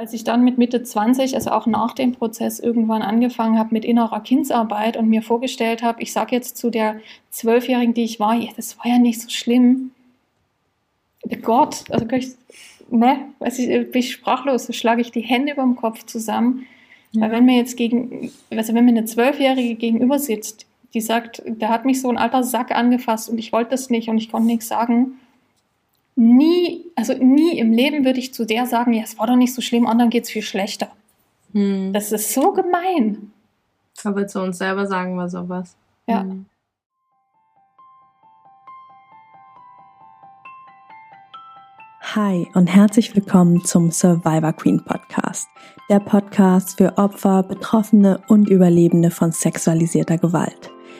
als ich dann mit Mitte 20, also auch nach dem Prozess irgendwann angefangen habe mit innerer Kindsarbeit und mir vorgestellt habe, ich sage jetzt zu der Zwölfjährigen, die ich war, ja, das war ja nicht so schlimm. Gott, also ich, ne, weiß ich, bin ich sprachlos, so schlage ich die Hände über dem Kopf zusammen. Ja. Weil wenn mir jetzt gegen, also wenn mir eine Zwölfjährige gegenüber sitzt, die sagt, der hat mich so ein alter Sack angefasst und ich wollte das nicht und ich konnte nichts sagen, nie, also nie im Leben würde ich zu der sagen, ja, es war doch nicht so schlimm, anderen geht es viel schlechter. Hm. Das ist so gemein. Aber zu uns selber sagen wir sowas. Ja. Hm. Hi und herzlich willkommen zum Survivor Queen Podcast, der Podcast für Opfer, Betroffene und Überlebende von sexualisierter Gewalt.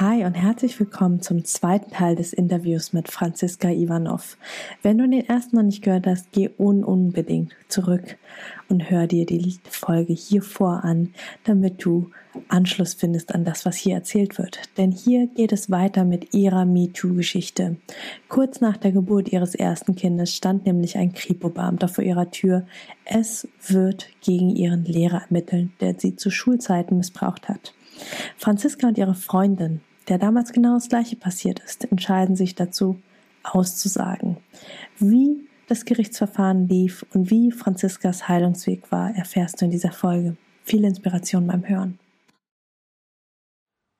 Hi und herzlich willkommen zum zweiten Teil des Interviews mit Franziska Ivanov. Wenn du den ersten noch nicht gehört hast, geh un unbedingt zurück und hör dir die Folge hier vor an, damit du Anschluss findest an das, was hier erzählt wird. Denn hier geht es weiter mit ihrer MeToo-Geschichte. Kurz nach der Geburt ihres ersten Kindes stand nämlich ein Kripo-Beamter vor ihrer Tür. Es wird gegen ihren Lehrer ermitteln, der sie zu Schulzeiten missbraucht hat. Franziska und ihre Freundin, der damals genau das Gleiche passiert ist, entscheiden sich dazu, auszusagen. Wie das Gerichtsverfahren lief und wie Franziskas Heilungsweg war, erfährst du in dieser Folge. Viel Inspiration beim Hören.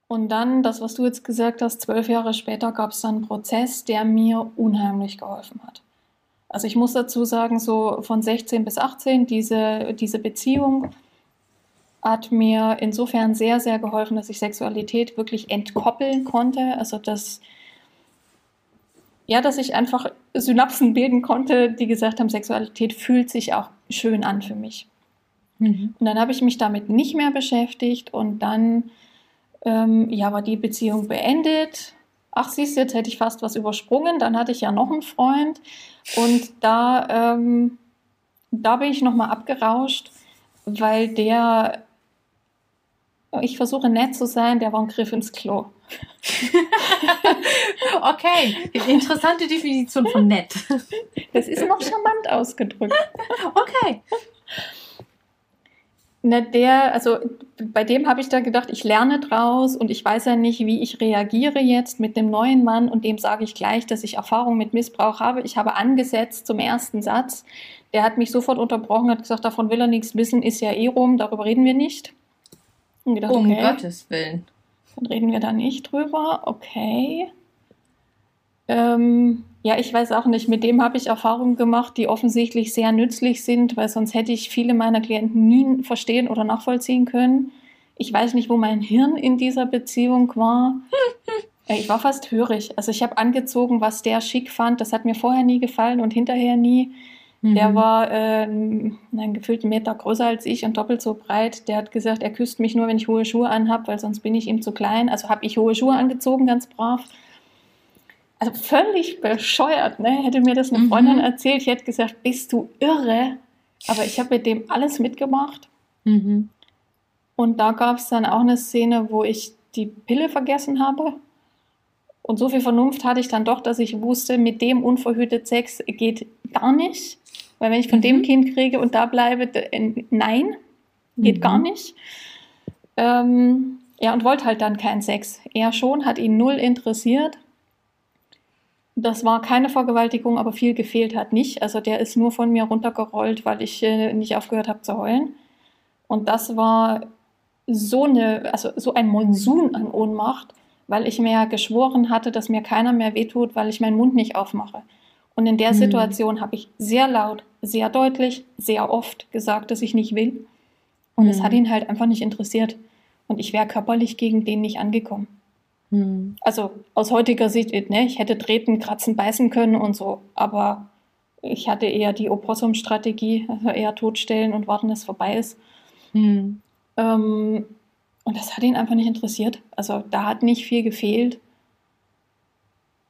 Und dann, das, was du jetzt gesagt hast, zwölf Jahre später gab es dann einen Prozess, der mir unheimlich geholfen hat. Also ich muss dazu sagen, so von 16 bis 18, diese, diese Beziehung hat mir insofern sehr, sehr geholfen, dass ich Sexualität wirklich entkoppeln konnte. Also dass, ja, dass ich einfach Synapsen bilden konnte, die gesagt haben, Sexualität fühlt sich auch schön an für mich. Mhm. Und dann habe ich mich damit nicht mehr beschäftigt und dann ähm, ja, war die Beziehung beendet. Ach, siehst du, jetzt hätte ich fast was übersprungen. Dann hatte ich ja noch einen Freund und da, ähm, da bin ich nochmal abgerauscht, weil der ich versuche nett zu sein, der war ein Griff ins Klo. okay, interessante Definition von nett. Das ist noch charmant ausgedrückt. Okay. Na, der, also bei dem habe ich da gedacht, ich lerne draus und ich weiß ja nicht, wie ich reagiere jetzt mit dem neuen Mann und dem sage ich gleich, dass ich Erfahrung mit Missbrauch habe. Ich habe angesetzt zum ersten Satz. Der hat mich sofort unterbrochen, hat gesagt, davon will er nichts wissen, ist ja eh rum, darüber reden wir nicht. Und gedacht, um okay, Gottes Willen. Dann reden wir da nicht drüber. Okay. Ähm, ja, ich weiß auch nicht. Mit dem habe ich Erfahrungen gemacht, die offensichtlich sehr nützlich sind, weil sonst hätte ich viele meiner Klienten nie verstehen oder nachvollziehen können. Ich weiß nicht, wo mein Hirn in dieser Beziehung war. Ich war fast hörig. Also ich habe angezogen, was der schick fand. Das hat mir vorher nie gefallen und hinterher nie. Mhm. Der war äh, einen gefühlten Meter größer als ich und doppelt so breit. Der hat gesagt, er küsst mich nur, wenn ich hohe Schuhe anhab, weil sonst bin ich ihm zu klein. Also habe ich hohe Schuhe angezogen, ganz brav. Also völlig bescheuert, ne? Hätte mir das eine mhm. Freundin erzählt, ich hätte gesagt, bist du irre? Aber ich habe mit dem alles mitgemacht. Mhm. Und da gab es dann auch eine Szene, wo ich die Pille vergessen habe. Und so viel Vernunft hatte ich dann doch, dass ich wusste, mit dem unverhütet Sex geht gar nicht. Weil wenn ich von mhm. dem Kind kriege und da bleibe, äh, nein, geht mhm. gar nicht. Ähm, ja, und wollte halt dann keinen Sex. Er schon, hat ihn null interessiert. Das war keine Vergewaltigung, aber viel gefehlt hat nicht. Also der ist nur von mir runtergerollt, weil ich äh, nicht aufgehört habe zu heulen. Und das war so eine, also so ein Monsun an Ohnmacht, weil ich mir geschworen hatte, dass mir keiner mehr wehtut, weil ich meinen Mund nicht aufmache. Und in der mhm. Situation habe ich sehr laut, sehr deutlich, sehr oft gesagt, dass ich nicht will. Und mhm. es hat ihn halt einfach nicht interessiert. Und ich wäre körperlich gegen den nicht angekommen. Mhm. Also aus heutiger Sicht, ne, ich hätte treten, kratzen, beißen können und so. Aber ich hatte eher die Opossum-Strategie, also eher totstellen und warten, dass es vorbei ist. Mhm. Ähm, Und das hat ihn einfach nicht interessiert. Also da hat nicht viel gefehlt.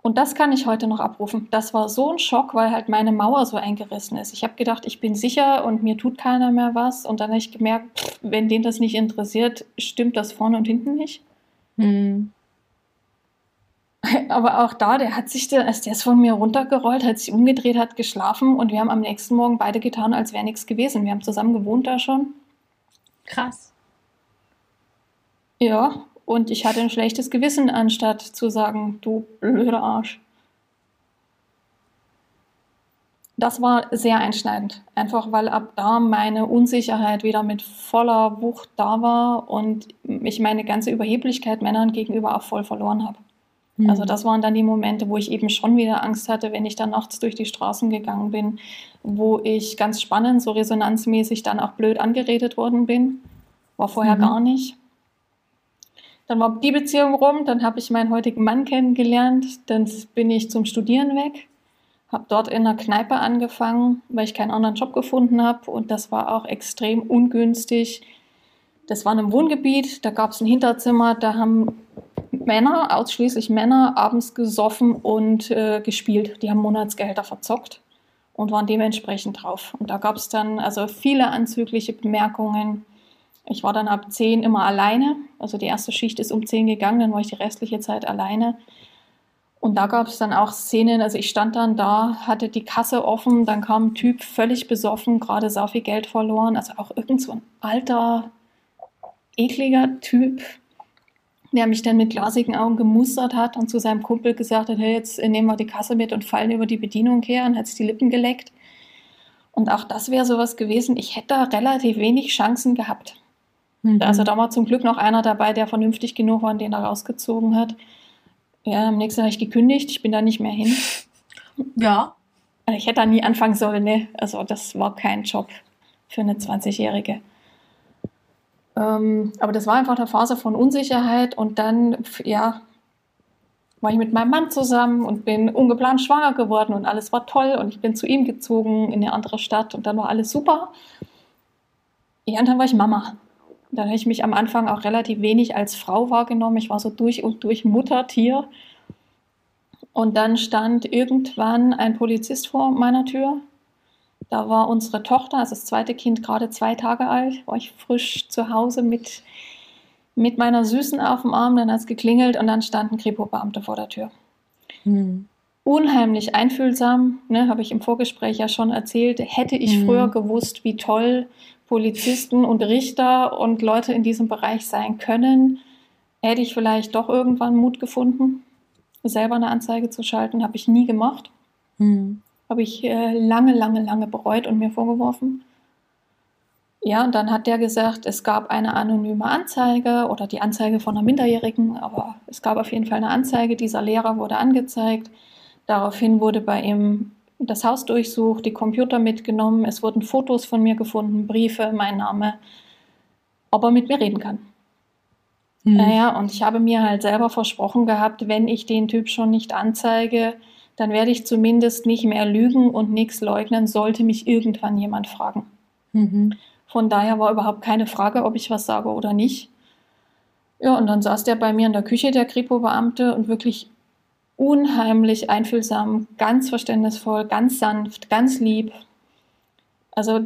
Und das kann ich heute noch abrufen. Das war so ein Schock, weil halt meine Mauer so eingerissen ist. Ich habe gedacht, ich bin sicher und mir tut keiner mehr was. Und dann habe ich gemerkt, pff, wenn den das nicht interessiert, stimmt das vorne und hinten nicht. Hm. Aber auch da, der hat sich, also der ist von mir runtergerollt, hat sich umgedreht, hat geschlafen und wir haben am nächsten Morgen beide getan, als wäre nichts gewesen. Wir haben zusammen gewohnt da schon. Krass. Ja, und ich hatte ein schlechtes Gewissen, anstatt zu sagen, du blöder Arsch. Das war sehr einschneidend, einfach weil ab da meine Unsicherheit wieder mit voller Wucht da war und ich meine ganze Überheblichkeit Männern gegenüber auch voll verloren habe. Mhm. Also das waren dann die Momente, wo ich eben schon wieder Angst hatte, wenn ich dann nachts durch die Straßen gegangen bin, wo ich ganz spannend, so resonanzmäßig dann auch blöd angeredet worden bin. War vorher mhm. gar nicht. Dann war die Beziehung rum, dann habe ich meinen heutigen Mann kennengelernt, dann bin ich zum Studieren weg, habe dort in einer Kneipe angefangen, weil ich keinen anderen Job gefunden habe und das war auch extrem ungünstig. Das war in einem Wohngebiet, da gab es ein Hinterzimmer, da haben Männer, ausschließlich Männer, abends gesoffen und äh, gespielt. Die haben Monatsgehälter verzockt und waren dementsprechend drauf. Und da gab es dann also viele anzügliche Bemerkungen ich war dann ab 10 immer alleine. Also die erste Schicht ist um 10 gegangen, dann war ich die restliche Zeit alleine. Und da gab es dann auch Szenen, also ich stand dann da, hatte die Kasse offen, dann kam ein Typ völlig besoffen, gerade so viel Geld verloren, also auch irgend so ein alter, ekliger Typ, der mich dann mit glasigen Augen gemustert hat und zu seinem Kumpel gesagt hat, hey, jetzt nehmen wir die Kasse mit und fallen über die Bedienung her und hat sich die Lippen geleckt. Und auch das wäre sowas gewesen, ich hätte da relativ wenig Chancen gehabt. Mhm. Also da war zum Glück noch einer dabei, der vernünftig genug war und den er rausgezogen hat. Ja, am nächsten habe ich gekündigt, ich bin da nicht mehr hin. Ja. Also ich hätte da nie anfangen sollen, ne? Also das war kein Job für eine 20-Jährige. Ähm, aber das war einfach eine Phase von Unsicherheit und dann, ja, war ich mit meinem Mann zusammen und bin ungeplant schwanger geworden und alles war toll und ich bin zu ihm gezogen in eine andere Stadt und dann war alles super. Ja, und dann war ich Mama. Dann habe ich mich am Anfang auch relativ wenig als Frau wahrgenommen. Ich war so durch und durch Muttertier. Und dann stand irgendwann ein Polizist vor meiner Tür. Da war unsere Tochter, also das zweite Kind, gerade zwei Tage alt. War ich frisch zu Hause mit, mit meiner Süßen auf dem Arm. Dann hat es geklingelt und dann stand ein Kripo-Beamter vor der Tür. Hm. Unheimlich einfühlsam, ne, habe ich im Vorgespräch ja schon erzählt. Hätte ich hm. früher gewusst, wie toll Polizisten und Richter und Leute in diesem Bereich sein können, hätte ich vielleicht doch irgendwann Mut gefunden, selber eine Anzeige zu schalten. Habe ich nie gemacht. Hm. Habe ich äh, lange, lange, lange bereut und mir vorgeworfen. Ja, und dann hat der gesagt, es gab eine anonyme Anzeige oder die Anzeige von einer Minderjährigen, aber es gab auf jeden Fall eine Anzeige. Dieser Lehrer wurde angezeigt. Daraufhin wurde bei ihm das Haus durchsucht, die Computer mitgenommen, es wurden Fotos von mir gefunden, Briefe, mein Name, ob er mit mir reden kann. Hm. Naja, und ich habe mir halt selber versprochen gehabt, wenn ich den Typ schon nicht anzeige, dann werde ich zumindest nicht mehr lügen und nichts leugnen, sollte mich irgendwann jemand fragen. Mhm. Von daher war überhaupt keine Frage, ob ich was sage oder nicht. Ja, und dann saß der bei mir in der Küche, der Kripo-Beamte, und wirklich unheimlich einfühlsam, ganz verständnisvoll, ganz sanft, ganz lieb. Also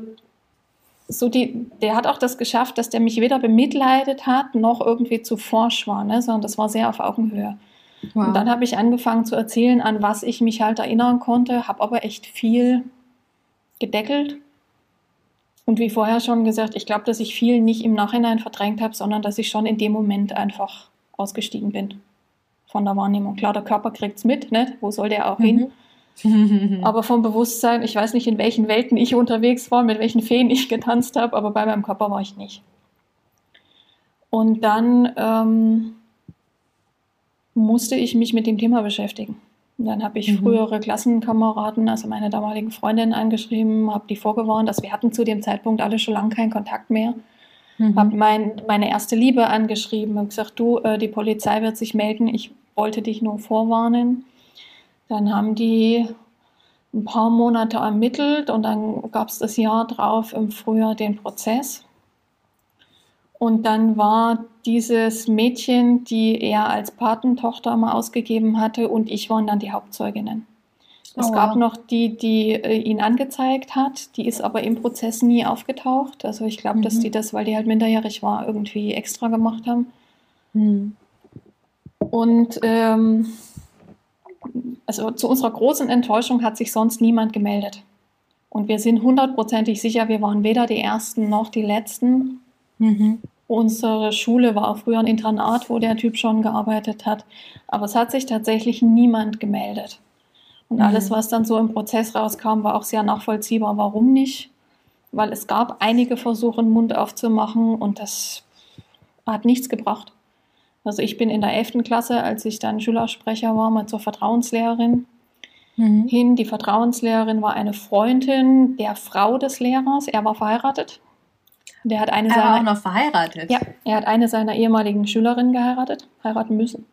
so die, der hat auch das geschafft, dass der mich weder bemitleidet hat, noch irgendwie zu forsch war, ne? sondern das war sehr auf Augenhöhe. Wow. Und dann habe ich angefangen zu erzählen, an was ich mich halt erinnern konnte, habe aber echt viel gedeckelt. Und wie vorher schon gesagt, ich glaube, dass ich viel nicht im Nachhinein verdrängt habe, sondern dass ich schon in dem Moment einfach ausgestiegen bin von der Wahrnehmung. Klar, der Körper kriegt es mit, ne? wo soll der auch hin? Mhm. aber vom Bewusstsein, ich weiß nicht, in welchen Welten ich unterwegs war, mit welchen Feen ich getanzt habe, aber bei meinem Körper war ich nicht. Und dann ähm, musste ich mich mit dem Thema beschäftigen. Und dann habe ich mhm. frühere Klassenkameraden, also meine damaligen Freundinnen angeschrieben, habe die vorgewarnt, dass wir hatten zu dem Zeitpunkt alle schon lange keinen Kontakt mehr. Mhm. Habe mein, meine erste Liebe angeschrieben, habe gesagt, du, äh, die Polizei wird sich melden, ich wollte dich nur vorwarnen. Dann haben die ein paar Monate ermittelt und dann gab es das Jahr drauf im Frühjahr den Prozess. Und dann war dieses Mädchen, die er als Patentochter mal ausgegeben hatte, und ich waren dann die Hauptzeuginnen. Es Oh, gab wow. noch die, die äh, ihn angezeigt hat, die ist aber im Prozess nie aufgetaucht. Also ich glaube, dass Mhm. die das, weil die halt minderjährig war, irgendwie extra gemacht haben. Hm. Und ähm, also zu unserer großen Enttäuschung hat sich sonst niemand gemeldet. Und wir sind hundertprozentig sicher, wir waren weder die Ersten noch die Letzten. Mhm. Unsere Schule war auch früher ein Internat, wo der Typ schon gearbeitet hat. Aber es hat sich tatsächlich niemand gemeldet. Und Mhm. alles, was dann so im Prozess rauskam, war auch sehr nachvollziehbar. Warum nicht? Weil es gab einige Versuche, den Mund aufzumachen und das hat nichts gebracht. Also ich bin in der 11. Klasse, als ich dann Schülersprecher war, mal zur Vertrauenslehrerin Mhm. hin. Die Vertrauenslehrerin war eine Freundin der Frau des Lehrers. Er war verheiratet. Der hat eine Er war auch seiner, noch verheiratet. ja, er hat eine seiner ehemaligen Schülerinnen geheiratet, heiraten müssen.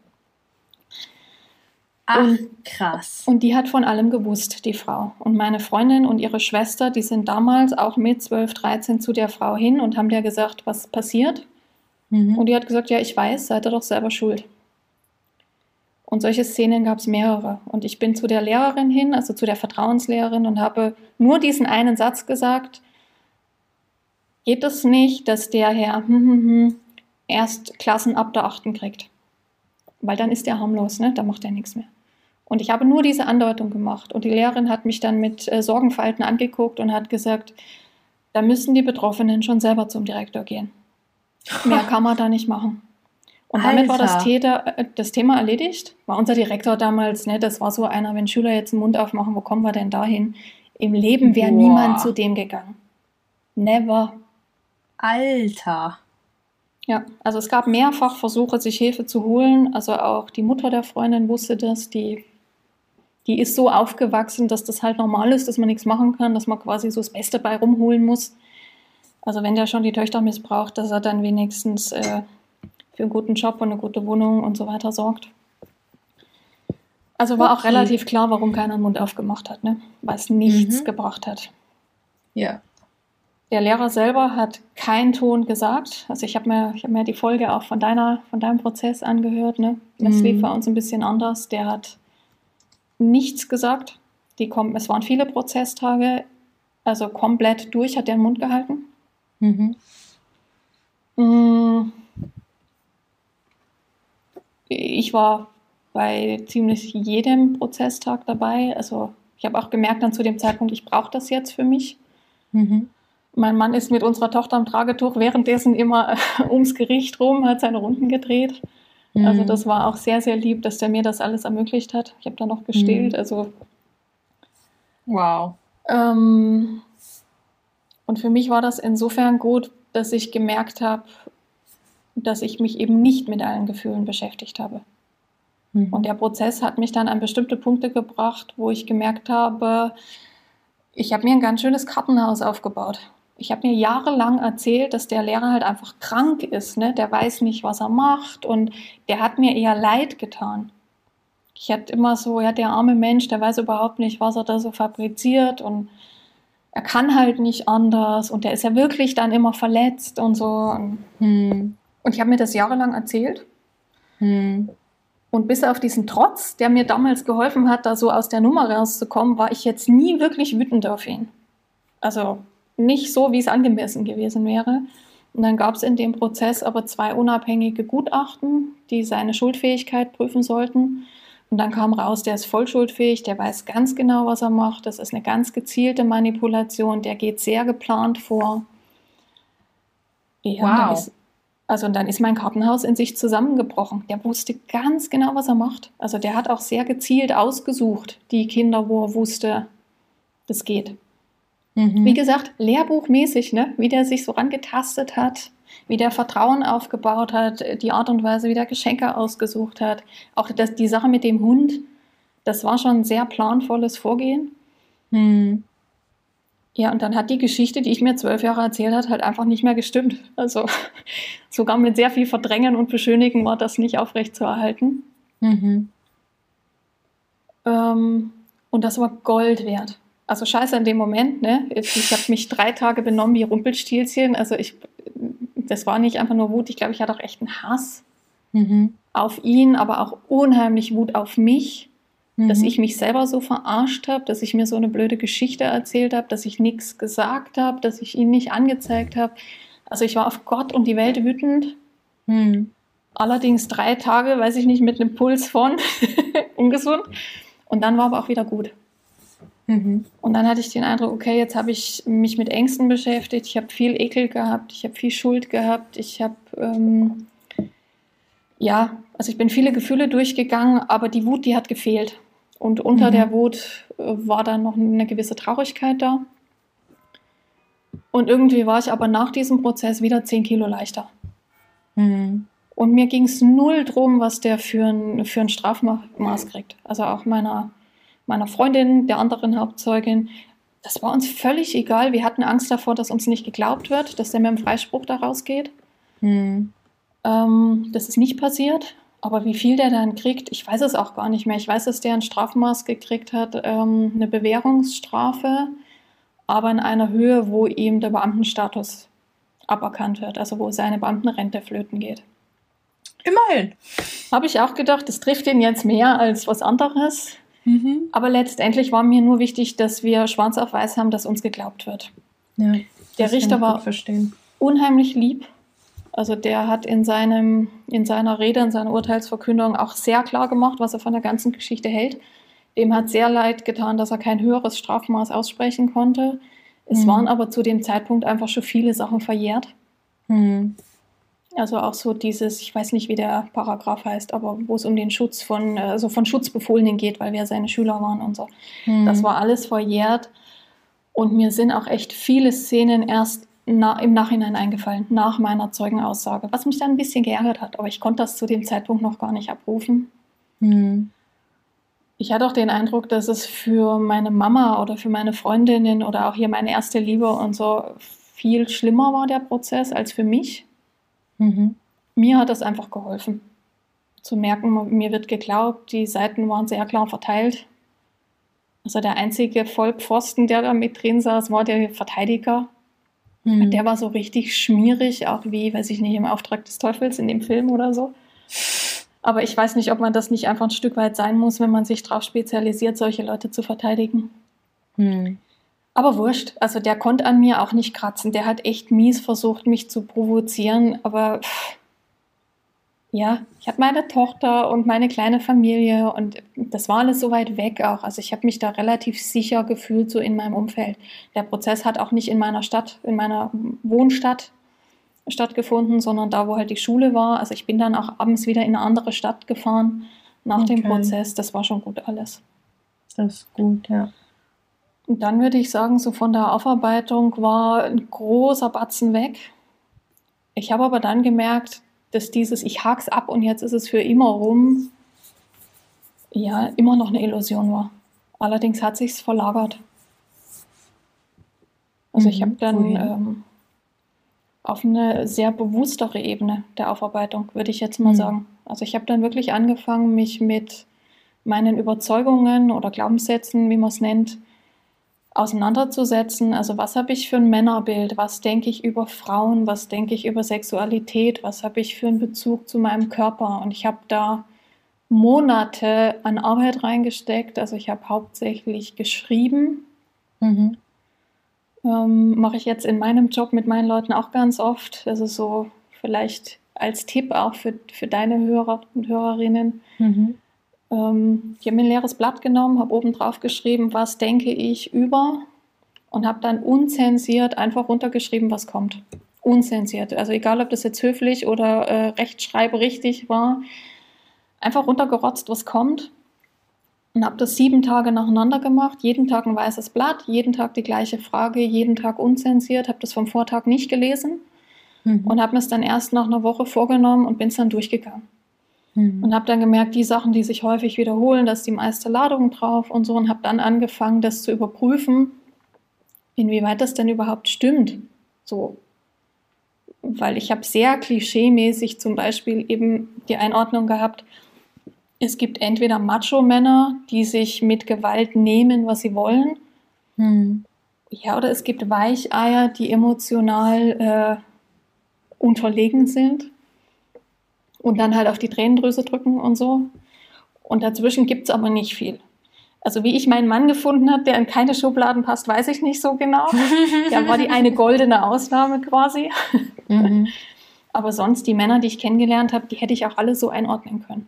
Ach, Und- krass. Und die hat von allem gewusst, die Frau. Und meine Freundin und ihre Schwester, die sind damals auch mit 12, 13 zu der Frau hin und haben der gesagt, was passiert. Mhm. Und die hat gesagt, ja, ich weiß, seid ihr doch selber schuld. Und solche Szenen gab es mehrere. Und ich bin zu der Lehrerin hin, also zu der Vertrauenslehrerin, und habe nur diesen einen Satz gesagt, geht es nicht, dass der Herr hm, hm, hm, erst Klassen ab der achten kriegt. Weil dann ist er harmlos, ne? da macht er nichts mehr. Und ich habe nur diese Andeutung gemacht. Und die Lehrerin hat mich dann mit äh, Sorgenfalten angeguckt und hat gesagt, da müssen die Betroffenen schon selber zum Direktor gehen. Mehr kann man da nicht machen. Und damit war das, Alter. Täter, äh, das Thema erledigt. War unser Direktor damals, ne, das war so einer, wenn Schüler jetzt den Mund aufmachen, wo kommen wir denn dahin? Im Leben wäre niemand zu dem gegangen. Never. Alter. Ja, also es gab mehrfach Versuche, sich Hilfe zu holen. Also auch die Mutter der Freundin wusste das. Die, die ist so aufgewachsen, dass das halt normal ist, dass man nichts machen kann, dass man quasi so das Beste bei rumholen muss. Also wenn der schon die Töchter missbraucht, dass er dann wenigstens äh, für einen guten Job und eine gute Wohnung und so weiter sorgt. Also war auch Okay. relativ klar, warum keiner den Mund aufgemacht hat, ne? weil es nichts Mhm. gebracht hat. Ja. Der Lehrer selber hat keinen Ton gesagt. Also ich habe mir, ich hab mir die Folge auch von, deiner, von deinem Prozess angehört. Ne? Das Mhm. lief bei uns ein bisschen anders. Der hat nichts gesagt. Die kommen, es waren viele Prozesstage. Also komplett durch hat der den Mund gehalten. Mhm. Mm. Ich war bei ziemlich jedem Prozesstag dabei. Also ich habe auch gemerkt dann zu dem Zeitpunkt, ich brauche das jetzt für mich. Mhm. Mein Mann ist mit unserer Tochter am Tragetuch währenddessen immer ums Gericht rum, hat seine Runden gedreht. Also Mhm. das war auch sehr, sehr lieb, dass der mir das alles ermöglicht hat. Ich habe da noch gestillt. Mhm. Also Wow. ähm, und für mich war das insofern gut, dass ich gemerkt habe, dass ich mich eben nicht mit allen Gefühlen beschäftigt habe. Mhm. Und der Prozess hat mich dann an bestimmte Punkte gebracht, wo ich gemerkt habe, ich habe mir ein ganz schönes Kartenhaus aufgebaut. Ich habe mir jahrelang erzählt, dass der Lehrer halt einfach krank ist, ne? der weiß nicht, was er macht und der hat mir eher leid getan. Ich hatte immer so, ja, der arme Mensch, der weiß überhaupt nicht, was er da so fabriziert und er kann halt nicht anders und der ist ja wirklich dann immer verletzt und so. Und Mhm. ich habe mir das jahrelang erzählt Mhm. und bis auf diesen Trotz, der mir damals geholfen hat, da so aus der Nummer rauszukommen, war ich jetzt nie wirklich wütend auf ihn. Also nicht so, wie es angemessen gewesen wäre. Und dann gab es in dem Prozess aber zwei unabhängige Gutachten, die seine Schuldfähigkeit prüfen sollten. Und dann kam raus, der ist voll schuldfähig, der weiß ganz genau, was er macht. Das ist eine ganz gezielte Manipulation, der geht sehr geplant vor. Ja, und Wow. ist, also und dann ist mein Kartenhaus in sich zusammengebrochen. Der wusste ganz genau, was er macht. Also der hat auch sehr gezielt ausgesucht, die Kinder, wo er wusste, das geht. Mhm. Wie gesagt, lehrbuchmäßig, ne? wie der sich so rangetastet hat, wie der Vertrauen aufgebaut hat, die Art und Weise, wie der Geschenke ausgesucht hat. Auch das, die Sache mit dem Hund, das war schon ein sehr planvolles Vorgehen. Mhm. Ja, und dann hat die Geschichte, die ich mir zwölf Jahre erzählt hat, halt einfach nicht mehr gestimmt. Also sogar mit sehr viel Verdrängen und Beschönigen war das nicht aufrechtzuerhalten. Mhm. Ähm, und das war Gold wert. Also scheiße in dem Moment, ne? Ich, habe mich drei Tage benommen wie Rumpelstilzchen. Also ich das war nicht einfach nur Wut, ich glaube, ich hatte auch echt einen Hass Mhm. auf ihn, aber auch unheimlich Wut auf mich, dass Mhm. ich mich selber so verarscht habe, dass ich mir so eine blöde Geschichte erzählt habe, dass ich nichts gesagt habe, dass ich ihn nicht angezeigt habe. Also ich war auf Gott und die Welt wütend. Mhm. Allerdings drei Tage, weiß ich nicht, mit einem Puls von ungesund. Und dann war aber auch wieder gut. Mhm. Und dann hatte ich den Eindruck, okay, jetzt habe ich mich mit Ängsten beschäftigt, ich habe viel Ekel gehabt, ich habe viel Schuld gehabt, ich habe, ähm, ja, also ich bin viele Gefühle durchgegangen, aber die Wut, die hat gefehlt. Und unter Mhm. der Wut äh, war dann noch eine gewisse Traurigkeit da. Und irgendwie war ich aber nach diesem Prozess wieder 10 Kilo leichter. Mhm. Und mir ging es null drum, was der für ein, für ein Strafmaß kriegt. Also auch meiner, meiner Freundin, der anderen Hauptzeugin. Das war uns völlig egal. Wir hatten Angst davor, dass uns nicht geglaubt wird, dass der mit dem Freispruch da rausgeht. Mhm. Ähm, das ist nicht passiert. Aber wie viel der dann kriegt, ich weiß es auch gar nicht mehr. Ich weiß, dass der ein Strafmaß gekriegt hat, ähm, eine Bewährungsstrafe, aber in einer Höhe, wo ihm der Beamtenstatus aberkannt wird, also wo seine Beamtenrente flöten geht. Immerhin. Habe ich auch gedacht, das trifft ihn jetzt mehr als was anderes. Mhm. Aber letztendlich war mir nur wichtig, dass wir schwarz auf weiß haben, dass uns geglaubt wird. Ja, Der Richter ich war unheimlich lieb. Also der hat in, seinem, in seiner Rede, in seiner Urteilsverkündung auch sehr klar gemacht, was er von der ganzen Geschichte hält. Dem hat sehr leid getan, dass er kein höheres Strafmaß aussprechen konnte. Es Mhm. waren aber zu dem Zeitpunkt einfach schon viele Sachen verjährt. Mhm. Also auch so dieses, ich weiß nicht, wie der Paragraph heißt, aber wo es um den Schutz von, also von Schutzbefohlenen geht, weil wir seine Schüler waren und so. Mhm. Das war alles verjährt. Und mir sind auch echt viele Szenen erst na, im Nachhinein eingefallen, nach meiner Zeugenaussage, was mich dann ein bisschen geärgert hat. Aber ich konnte das zu dem Zeitpunkt noch gar nicht abrufen. Mhm. Ich hatte auch den Eindruck, dass es für meine Mama oder für meine Freundinnen oder auch hier meine erste Liebe und so viel schlimmer war der Prozess als für mich. Mhm. Mir hat das einfach geholfen. Zu merken, mir wird geglaubt, die Seiten waren sehr klar verteilt. Also der einzige Vollpfosten, der da mit drin saß, war der Verteidiger. Mhm. Der war so richtig schmierig, auch wie, weiß ich nicht, im Auftrag des Teufels in dem Film oder so. Aber ich weiß nicht, ob man das nicht einfach ein Stück weit sein muss, wenn man sich darauf spezialisiert, solche Leute zu verteidigen. Mhm. Aber wurscht, also der konnte an mir auch nicht kratzen. Der hat echt mies versucht, mich zu provozieren. Aber pff, ja, ich hatte meine Tochter und meine kleine Familie und das war alles so weit weg auch. Also ich habe mich da relativ sicher gefühlt, so in meinem Umfeld. Der Prozess hat auch nicht in meiner Stadt, in meiner Wohnstadt stattgefunden, sondern da, wo halt die Schule war. Also ich bin dann auch abends wieder in eine andere Stadt gefahren nach dem Okay. Prozess. Das war schon gut alles. Das ist gut, ja. Und dann würde ich sagen, so von der Aufarbeitung war ein großer Batzen weg. Ich habe aber dann gemerkt, dass dieses Ich hak's ab und jetzt ist es für immer rum, ja, immer noch eine Illusion war. Allerdings hat sich's verlagert. Also ich Mhm, habe dann ähm, auf eine sehr bewusstere Ebene der Aufarbeitung, würde ich jetzt mal Mhm. sagen. Also ich habe dann wirklich angefangen, mich mit meinen Überzeugungen oder Glaubenssätzen, wie man es nennt, auseinanderzusetzen. Also was habe ich für ein Männerbild? Was denke ich über Frauen? Was denke ich über Sexualität? Was habe ich für einen Bezug zu meinem Körper? Und ich habe da Monate an Arbeit reingesteckt. Also ich habe hauptsächlich geschrieben. Mhm. Ähm, Mache ich jetzt in meinem Job mit meinen Leuten auch ganz oft. Das ist so vielleicht als Tipp auch für, für deine Hörer und Hörerinnen. Mhm. Ähm, ich habe mir ein leeres Blatt genommen, habe oben drauf geschrieben, was denke ich über und habe dann unzensiert einfach runtergeschrieben, was kommt. Unzensiert. Also egal, ob das jetzt höflich oder äh, rechtschreiberichtig war, einfach runtergerotzt, was kommt. Und habe das sieben Tage nacheinander gemacht. Jeden Tag ein weißes Blatt, jeden Tag die gleiche Frage, jeden Tag unzensiert. Habe das vom Vortag nicht gelesen Mhm. und habe mir es dann erst nach einer Woche vorgenommen und bin es dann durchgegangen. Mhm. Und habe dann gemerkt, die Sachen, die sich häufig wiederholen, da ist die meiste Ladung drauf und so. Und habe dann angefangen, das zu überprüfen, inwieweit das denn überhaupt stimmt. So. Weil ich habe sehr klischeemäßig zum Beispiel eben die Einordnung gehabt, es gibt entweder Macho-Männer, die sich mit Gewalt nehmen, was sie wollen, Mhm. ja, oder es gibt Weicheier, die emotional äh, unterlegen sind und dann halt auf die Tränendrüse drücken und so. Und dazwischen gibt es aber nicht viel. Also wie ich meinen Mann gefunden habe, der in keine Schubladen passt, weiß ich nicht so genau. Der war die eine goldene Ausnahme quasi. Mhm. Aber sonst die Männer, die ich kennengelernt habe, die hätte ich auch alle so einordnen können.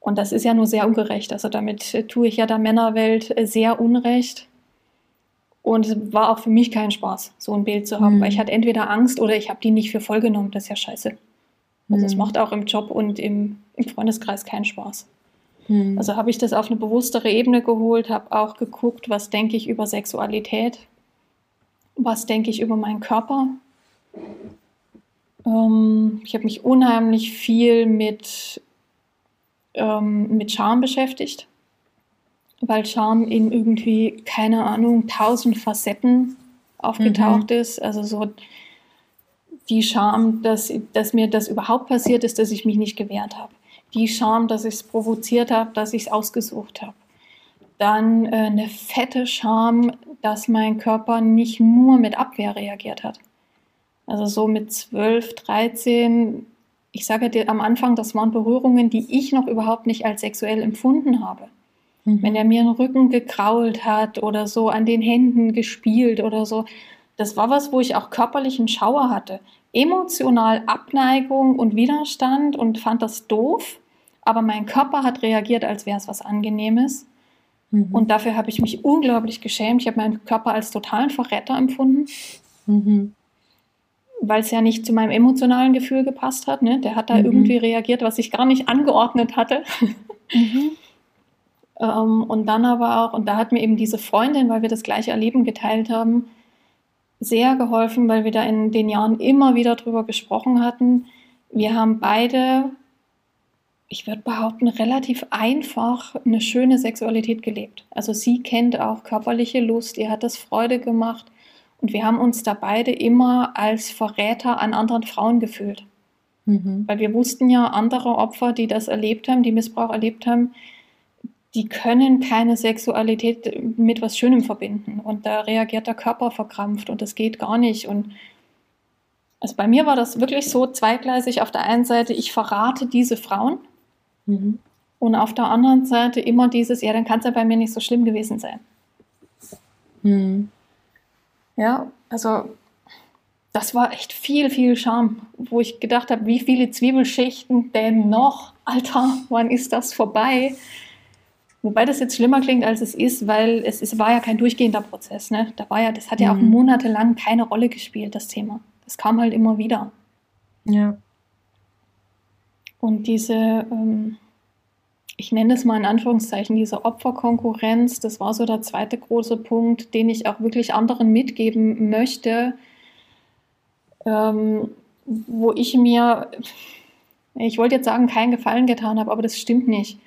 Und das ist ja nur sehr ungerecht. Also damit äh, tue ich ja der Männerwelt äh, sehr unrecht. Und es war auch für mich kein Spaß, so ein Bild zu haben, mhm. weil ich hatte entweder Angst oder ich habe die nicht für voll genommen. Das ist ja scheiße. Also es mhm. macht auch im Job und im, im Freundeskreis keinen Spaß. Mhm. Also habe ich das auf eine bewusstere Ebene geholt, habe auch geguckt, was denke ich über Sexualität, was denke ich über meinen Körper. Ähm, ich habe mich unheimlich viel mit, ähm, mit Scham beschäftigt, weil Scham in irgendwie, keine Ahnung, tausend Facetten aufgetaucht mhm. ist. Also so die Scham, dass, dass mir das überhaupt passiert ist, dass ich mich nicht gewehrt habe. Die Scham, dass ich es provoziert habe, dass ich es ausgesucht habe. Dann äh, eine fette Scham, dass mein Körper nicht nur mit Abwehr reagiert hat. Also so mit 12, 13, ich sage dir am Anfang, das waren Berührungen, die ich noch überhaupt nicht als sexuell empfunden habe. Mhm. Wenn er mir den Rücken gekrault hat oder so an den Händen gespielt oder so, das war was, wo ich auch körperlichen Schauer hatte emotional Abneigung und Widerstand und fand das doof, aber mein Körper hat reagiert, als wäre es was Angenehmes. Mhm. Und dafür habe ich mich unglaublich geschämt. Ich habe meinen Körper als totalen Verräter empfunden, mhm. weil es ja nicht zu meinem emotionalen Gefühl gepasst hat. Ne? Der hat da mhm. irgendwie reagiert, was ich gar nicht angeordnet hatte. Mhm. ähm, und dann aber auch, und da hat mir eben diese Freundin, weil wir das gleiche Erleben geteilt haben, sehr geholfen, weil wir da in den Jahren immer wieder drüber gesprochen hatten. Wir haben beide, ich würde behaupten, relativ einfach eine schöne Sexualität gelebt. Also sie kennt auch körperliche Lust, ihr hat das Freude gemacht und wir haben uns da beide immer als Verräter an anderen Frauen gefühlt. Mhm. Weil wir wussten ja, andere Opfer, die das erlebt haben, die Missbrauch erlebt haben, die können keine Sexualität mit was Schönem verbinden. Und da reagiert der Körper verkrampft und das geht gar nicht. Und also bei mir war das wirklich so zweigleisig. Auf der einen Seite, ich verrate diese Frauen. Mhm. Und auf der anderen Seite immer dieses, ja, dann kann es ja bei mir nicht so schlimm gewesen sein. Mhm. Ja, also das war echt viel, viel Scham, wo ich gedacht habe, wie viele Zwiebelschichten denn noch? Alter, wann ist das vorbei? Wobei das jetzt schlimmer klingt, als es ist, weil es, es war ja kein durchgehender Prozess. Ne? Da war ja, das hat ja mhm. auch monatelang keine Rolle gespielt, das Thema. Das kam halt immer wieder. Ja. Und diese, ähm, ich nenne es mal in Anführungszeichen, diese Opferkonkurrenz, das war so der zweite große Punkt, den ich auch wirklich anderen mitgeben möchte, ähm, wo ich mir, ich wollte jetzt sagen, keinen Gefallen getan habe, aber das stimmt nicht.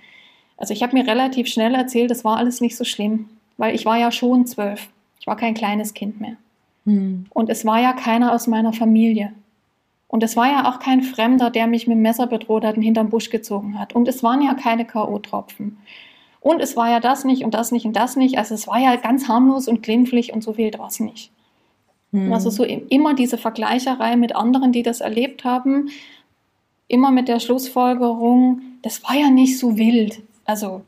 Also ich habe mir relativ schnell erzählt, das war alles nicht so schlimm, weil ich war ja schon zwölf. Ich war kein kleines Kind mehr. Hm. Und es war ja keiner aus meiner Familie. Und es war ja auch kein Fremder, der mich mit dem Messer bedroht hat und hinterm Busch gezogen hat. Und es waren ja keine K.O.-Tropfen. Und es war ja das nicht und das nicht und das nicht. Also es war ja ganz harmlos und glimpflich und so wild war es nicht. Hm. Also so immer diese Vergleicherei mit anderen, die das erlebt haben, immer mit der Schlussfolgerung, das war ja nicht so wild. Also,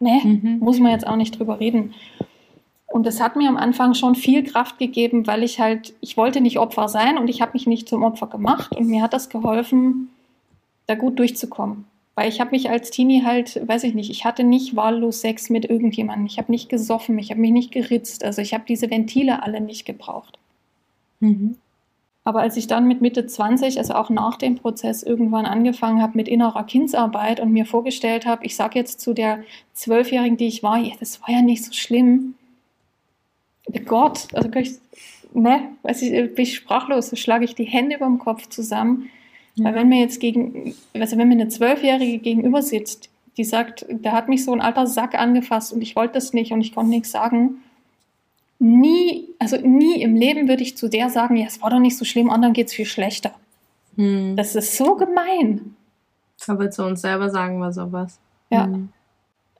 ne, mhm. muss man jetzt auch nicht drüber reden. Und das hat mir am Anfang schon viel Kraft gegeben, weil ich halt, ich wollte nicht Opfer sein und ich habe mich nicht zum Opfer gemacht und mir hat das geholfen, da gut durchzukommen. Weil ich habe mich als Teenie halt, weiß ich nicht, ich hatte nicht wahllos Sex mit irgendjemandem. Ich habe nicht gesoffen, ich habe mich nicht geritzt. Also ich habe diese Ventile alle nicht gebraucht. Mhm. Aber als ich dann mit Mitte 20, also auch nach dem Prozess, irgendwann angefangen habe mit innerer Kindsarbeit und mir vorgestellt habe, ich sage jetzt zu der Zwölfjährigen, die ich war, ja, das war ja nicht so schlimm. Gott, also ich, ne, weiß ich, bin ich sprachlos, so schlage ich die Hände über dem Kopf zusammen. Ja. Weil wenn mir jetzt gegen, also wenn mir eine Zwölfjährige gegenüber sitzt, die sagt, da hat mich so ein alter Sack angefasst und ich wollte das nicht und ich konnte nichts sagen, nie, also nie im Leben würde ich zu der sagen, ja, es war doch nicht so schlimm, anderen geht es viel schlechter. Hm. Das ist so gemein. Aber zu uns selber sagen wir sowas. Ja. Hm.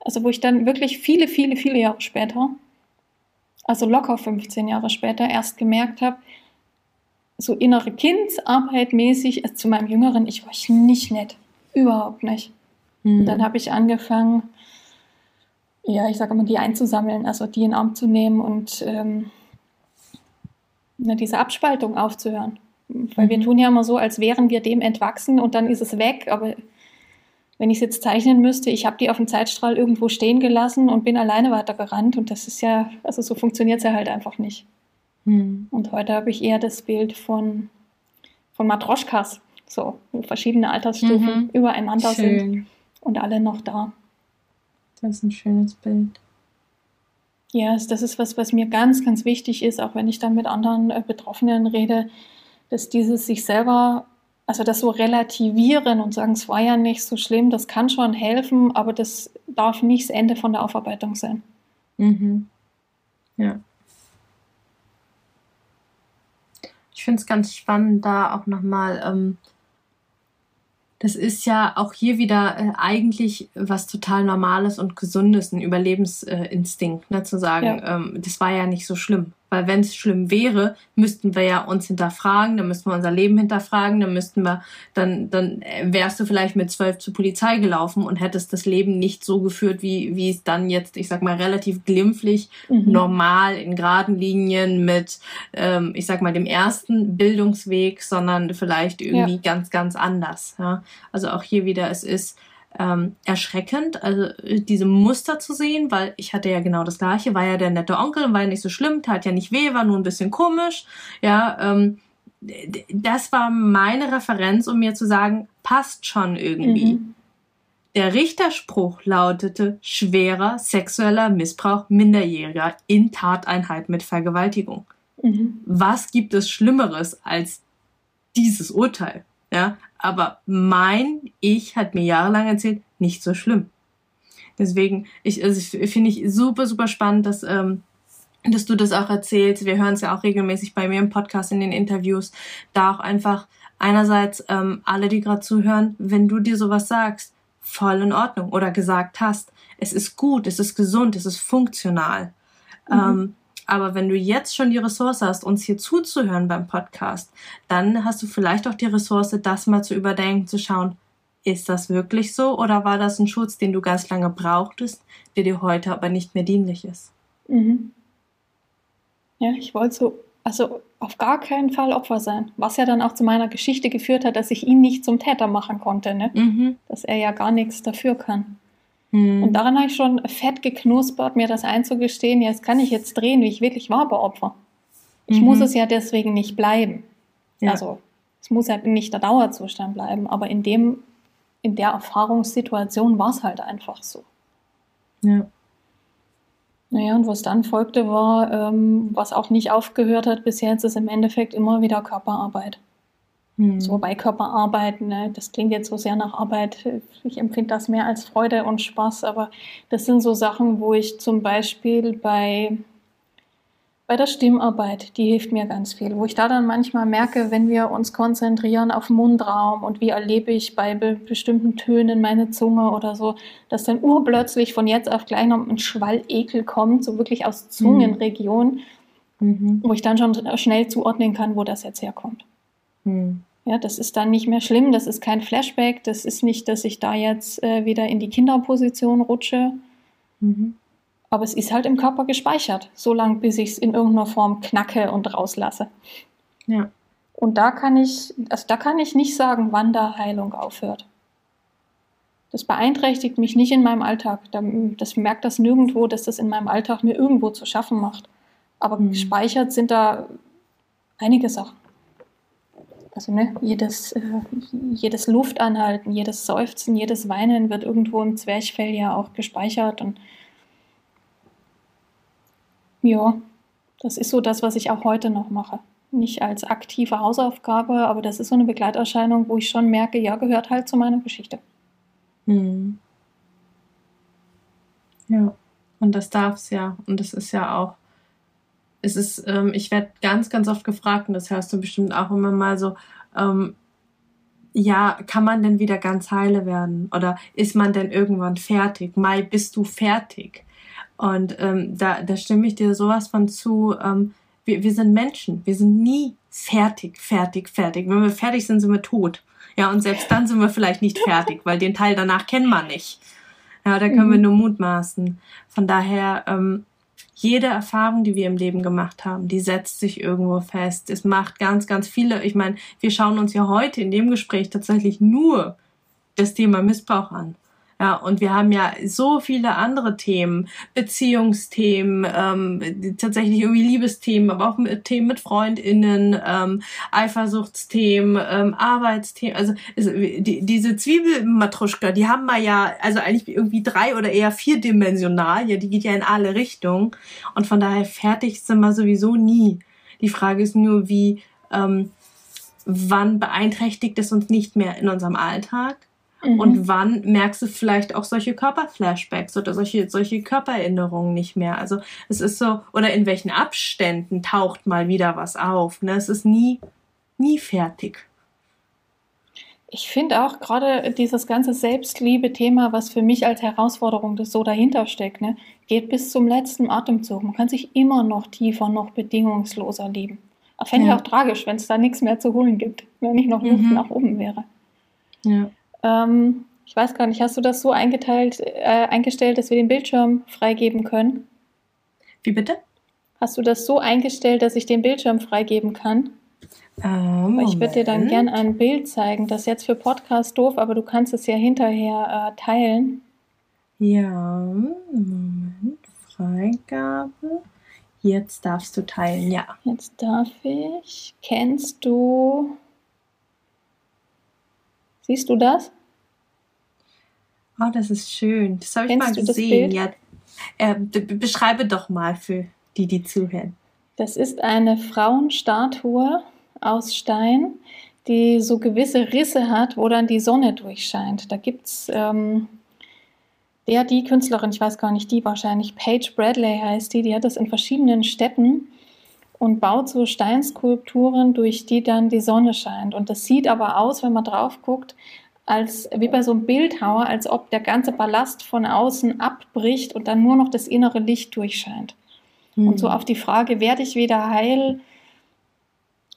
Also wo ich dann wirklich viele, viele, viele Jahre später, also locker 15 Jahre später, erst gemerkt habe, so innere Kindsarbeit mäßig also zu meinem Jüngeren, ich war ich nicht nett. Überhaupt nicht. Mhm. Dann habe ich angefangen, ja, ich sage immer, die einzusammeln, also die in Arm zu nehmen und ähm, diese Abspaltung aufzuhören. Weil mhm. wir tun ja immer so, als wären wir dem entwachsen und dann ist es weg. Aber wenn ich es jetzt zeichnen müsste, ich habe die auf dem Zeitstrahl irgendwo stehen gelassen und bin alleine weitergerannt. Und das ist ja, also so funktioniert es ja halt einfach nicht. Mhm. Und heute habe ich eher das Bild von, von Matroschkas, so, wo verschiedene Altersstufen mhm. übereinander Schön. sind und alle noch da. Das ist ein schönes Bild. Ja, das ist was, was mir ganz, ganz wichtig ist, auch wenn ich dann mit anderen äh, Betroffenen rede, dass dieses sich selber, also das so relativieren und sagen, es war ja nicht so schlimm, das kann schon helfen, aber das darf nicht das Ende von der Aufarbeitung sein. Mhm. Ja. Ich finde es ganz spannend, da auch nochmal ähm, das ist ja auch hier wieder äh, eigentlich was total Normales und Gesundes, ein Überlebensinstinkt, ne, zu sagen, ja. ähm, das war ja nicht so schlimm. Weil wenn es schlimm wäre, müssten wir ja uns hinterfragen, dann müssten wir unser Leben hinterfragen, dann müssten wir, dann, dann wärst du vielleicht mit zwölf zur Polizei gelaufen und hättest das Leben nicht so geführt, wie, wie es dann jetzt, ich sag mal, relativ glimpflich, mhm. normal, in geraden Linien mit, ähm, ich sag mal, dem ersten Bildungsweg, sondern vielleicht irgendwie ja. ganz, ganz anders. Ja? Also auch hier wieder, es ist, ähm, erschreckend, also äh, diese Muster zu sehen, weil ich hatte ja genau das gleiche, war ja der nette Onkel, war ja nicht so schlimm, tat ja nicht weh, war nur ein bisschen komisch, ja, ähm, das war meine Referenz, um mir zu sagen, passt schon irgendwie. Mhm. Der Richterspruch lautete schwerer sexueller Missbrauch Minderjähriger in Tateinheit mit Vergewaltigung. Mhm. Was gibt es Schlimmeres als dieses Urteil? Ja, aber mein Ich hat mir jahrelang erzählt, nicht so schlimm. Deswegen, ich, also finde ich super, super spannend, dass, ähm, dass du das auch erzählst. Wir hören es ja auch regelmäßig bei mir im Podcast, in den Interviews. Da auch einfach einerseits ähm, alle, die gerade zuhören, wenn du dir sowas sagst, voll in Ordnung oder gesagt hast, es ist gut, es ist gesund, es ist funktional. Mhm. Ähm, aber wenn du jetzt schon die Ressource hast, uns hier zuzuhören beim Podcast, dann hast du vielleicht auch die Ressource, das mal zu überdenken, zu schauen, ist das wirklich so oder war das ein Schutz, den du ganz lange brauchtest, der dir heute aber nicht mehr dienlich ist? Mhm. Ja, ich wollte so, also auf gar keinen Fall Opfer sein, was ja dann auch zu meiner Geschichte geführt hat, dass ich ihn nicht zum Täter machen konnte, ne? Mhm. dass er ja gar nichts dafür kann. Mhm. Und daran habe ich schon fett geknuspert, mir das einzugestehen, jetzt kann ich jetzt drehen, wie ich wirklich war bei Opfer. Ich mhm. muss es ja deswegen nicht bleiben. Ja. Also es muss ja nicht der Dauerzustand bleiben, aber in dem, in der Erfahrungssituation war es halt einfach so. Ja. Naja, und was dann folgte, war, ähm, was auch nicht aufgehört hat bisher, ist es im Endeffekt immer wieder Körperarbeit. Mhm. So bei Körperarbeit, ne? das klingt jetzt so sehr nach Arbeit. Ich empfinde das mehr als Freude und Spaß, aber das sind so Sachen, wo ich zum Beispiel bei, bei der Stimmarbeit, die hilft mir ganz viel, wo ich da dann manchmal merke, wenn wir uns konzentrieren auf Mundraum und wie erlebe ich bei be bestimmten Tönen meine Zunge oder so, dass dann urplötzlich von jetzt auf gleich noch ein Schwall Ekel kommt, so wirklich aus Zungenregion, mhm. wo ich dann schon schnell zuordnen kann, wo das jetzt herkommt. Mhm. Ja, das ist dann nicht mehr schlimm, das ist kein Flashback, das ist nicht, dass ich da jetzt äh, wieder in die Kinderposition rutsche. Mhm. Aber es ist halt im Körper gespeichert, so lange, bis ich es in irgendeiner Form knacke und rauslasse. Ja. Und da kann ich, also da kann ich nicht sagen, wann da Heilung aufhört. Das beeinträchtigt mich nicht in meinem Alltag. Das merkt das nirgendwo, dass das in meinem Alltag mir irgendwo zu schaffen macht. Aber mhm. gespeichert sind da einige Sachen also ne, jedes, äh, jedes Luftanhalten, jedes Seufzen, jedes Weinen wird irgendwo im Zwerchfell ja auch gespeichert. Und ja, das ist so das, was ich auch heute noch mache. Nicht als aktive Hausaufgabe, aber das ist so eine Begleiterscheinung, wo ich schon merke, ja, gehört halt zu meiner Geschichte. Hm. Ja, und das darf es ja. Und das ist ja auch es ist, ähm, ich werde ganz, ganz oft gefragt, und das hörst du bestimmt auch immer mal so, ähm, ja, kann man denn wieder ganz heile werden? Oder ist man denn irgendwann fertig? Mai, bist du fertig? Und ähm, da, da stimme ich dir sowas von zu. Ähm, wir, wir sind Menschen. Wir sind nie fertig, fertig, fertig. Wenn wir fertig sind, sind wir tot. Ja, und selbst dann sind wir vielleicht nicht fertig, weil den Teil danach kennen wir nicht. Ja, da können mhm. wir nur mutmaßen. Von daher, ähm, jede Erfahrung, die wir im Leben gemacht haben, die setzt sich irgendwo fest. Es macht ganz, ganz viele. Ich meine, wir schauen uns ja heute in dem Gespräch tatsächlich nur das Thema Missbrauch an. Ja, und wir haben ja so viele andere Themen, Beziehungsthemen, ähm, tatsächlich irgendwie Liebesthemen, aber auch mit, Themen mit FreundInnen, ähm, Eifersuchtsthemen, ähm, Arbeitsthemen. Also es, die, diese Zwiebelmatruschka, die haben wir ja also eigentlich irgendwie drei oder eher vierdimensional. Ja, die geht ja in alle Richtungen. Und von daher fertig sind wir sowieso nie. Die Frage ist nur, wie, ähm, wann beeinträchtigt es uns nicht mehr in unserem Alltag? Mhm. Und wann merkst du vielleicht auch solche Körperflashbacks oder solche, solche Körpererinnerungen nicht mehr? Also es ist so, oder in welchen Abständen taucht mal wieder was auf. Ne? Es ist nie, nie fertig. Ich finde auch gerade dieses ganze Selbstliebe-Thema, was für mich als Herausforderung das so dahinter steckt, ne, geht bis zum letzten Atemzug. Man kann sich immer noch tiefer, noch bedingungsloser lieben. Fände ja. ich auch tragisch, wenn es da nichts mehr zu holen gibt, wenn nicht noch Luft mhm. nach oben wäre. Ja. Ähm, ich weiß gar nicht, hast du das so eingeteilt, äh, eingestellt, dass wir den Bildschirm freigeben können? Wie bitte? Hast du das so eingestellt, dass ich den Bildschirm freigeben kann? Ähm, ich würde dir dann gerne ein Bild zeigen. Das ist jetzt für Podcast doof, aber du kannst es ja hinterher äh, teilen. Ja, Moment. Freigabe. Jetzt darfst du teilen, ja. Jetzt darf ich. Kennst du Siehst du das? Oh, das ist schön. Das habe ich mal gesehen. Ja, äh, beschreibe doch mal für die, die zuhören. Das ist eine Frauenstatue aus Stein, die so gewisse Risse hat, wo dann die Sonne durchscheint. Da gibt es ähm, der, die Künstlerin, ich weiß gar nicht, die wahrscheinlich, Paige Bradley heißt die, die hat das in verschiedenen Städten und baut so Steinskulpturen, durch die dann die Sonne scheint. Und das sieht aber aus, wenn man drauf guckt, als wie bei so einem Bildhauer, als ob der ganze Ballast von außen abbricht und dann nur noch das innere Licht durchscheint. Mhm. Und so hm. auf die Frage, werde ich wieder heil?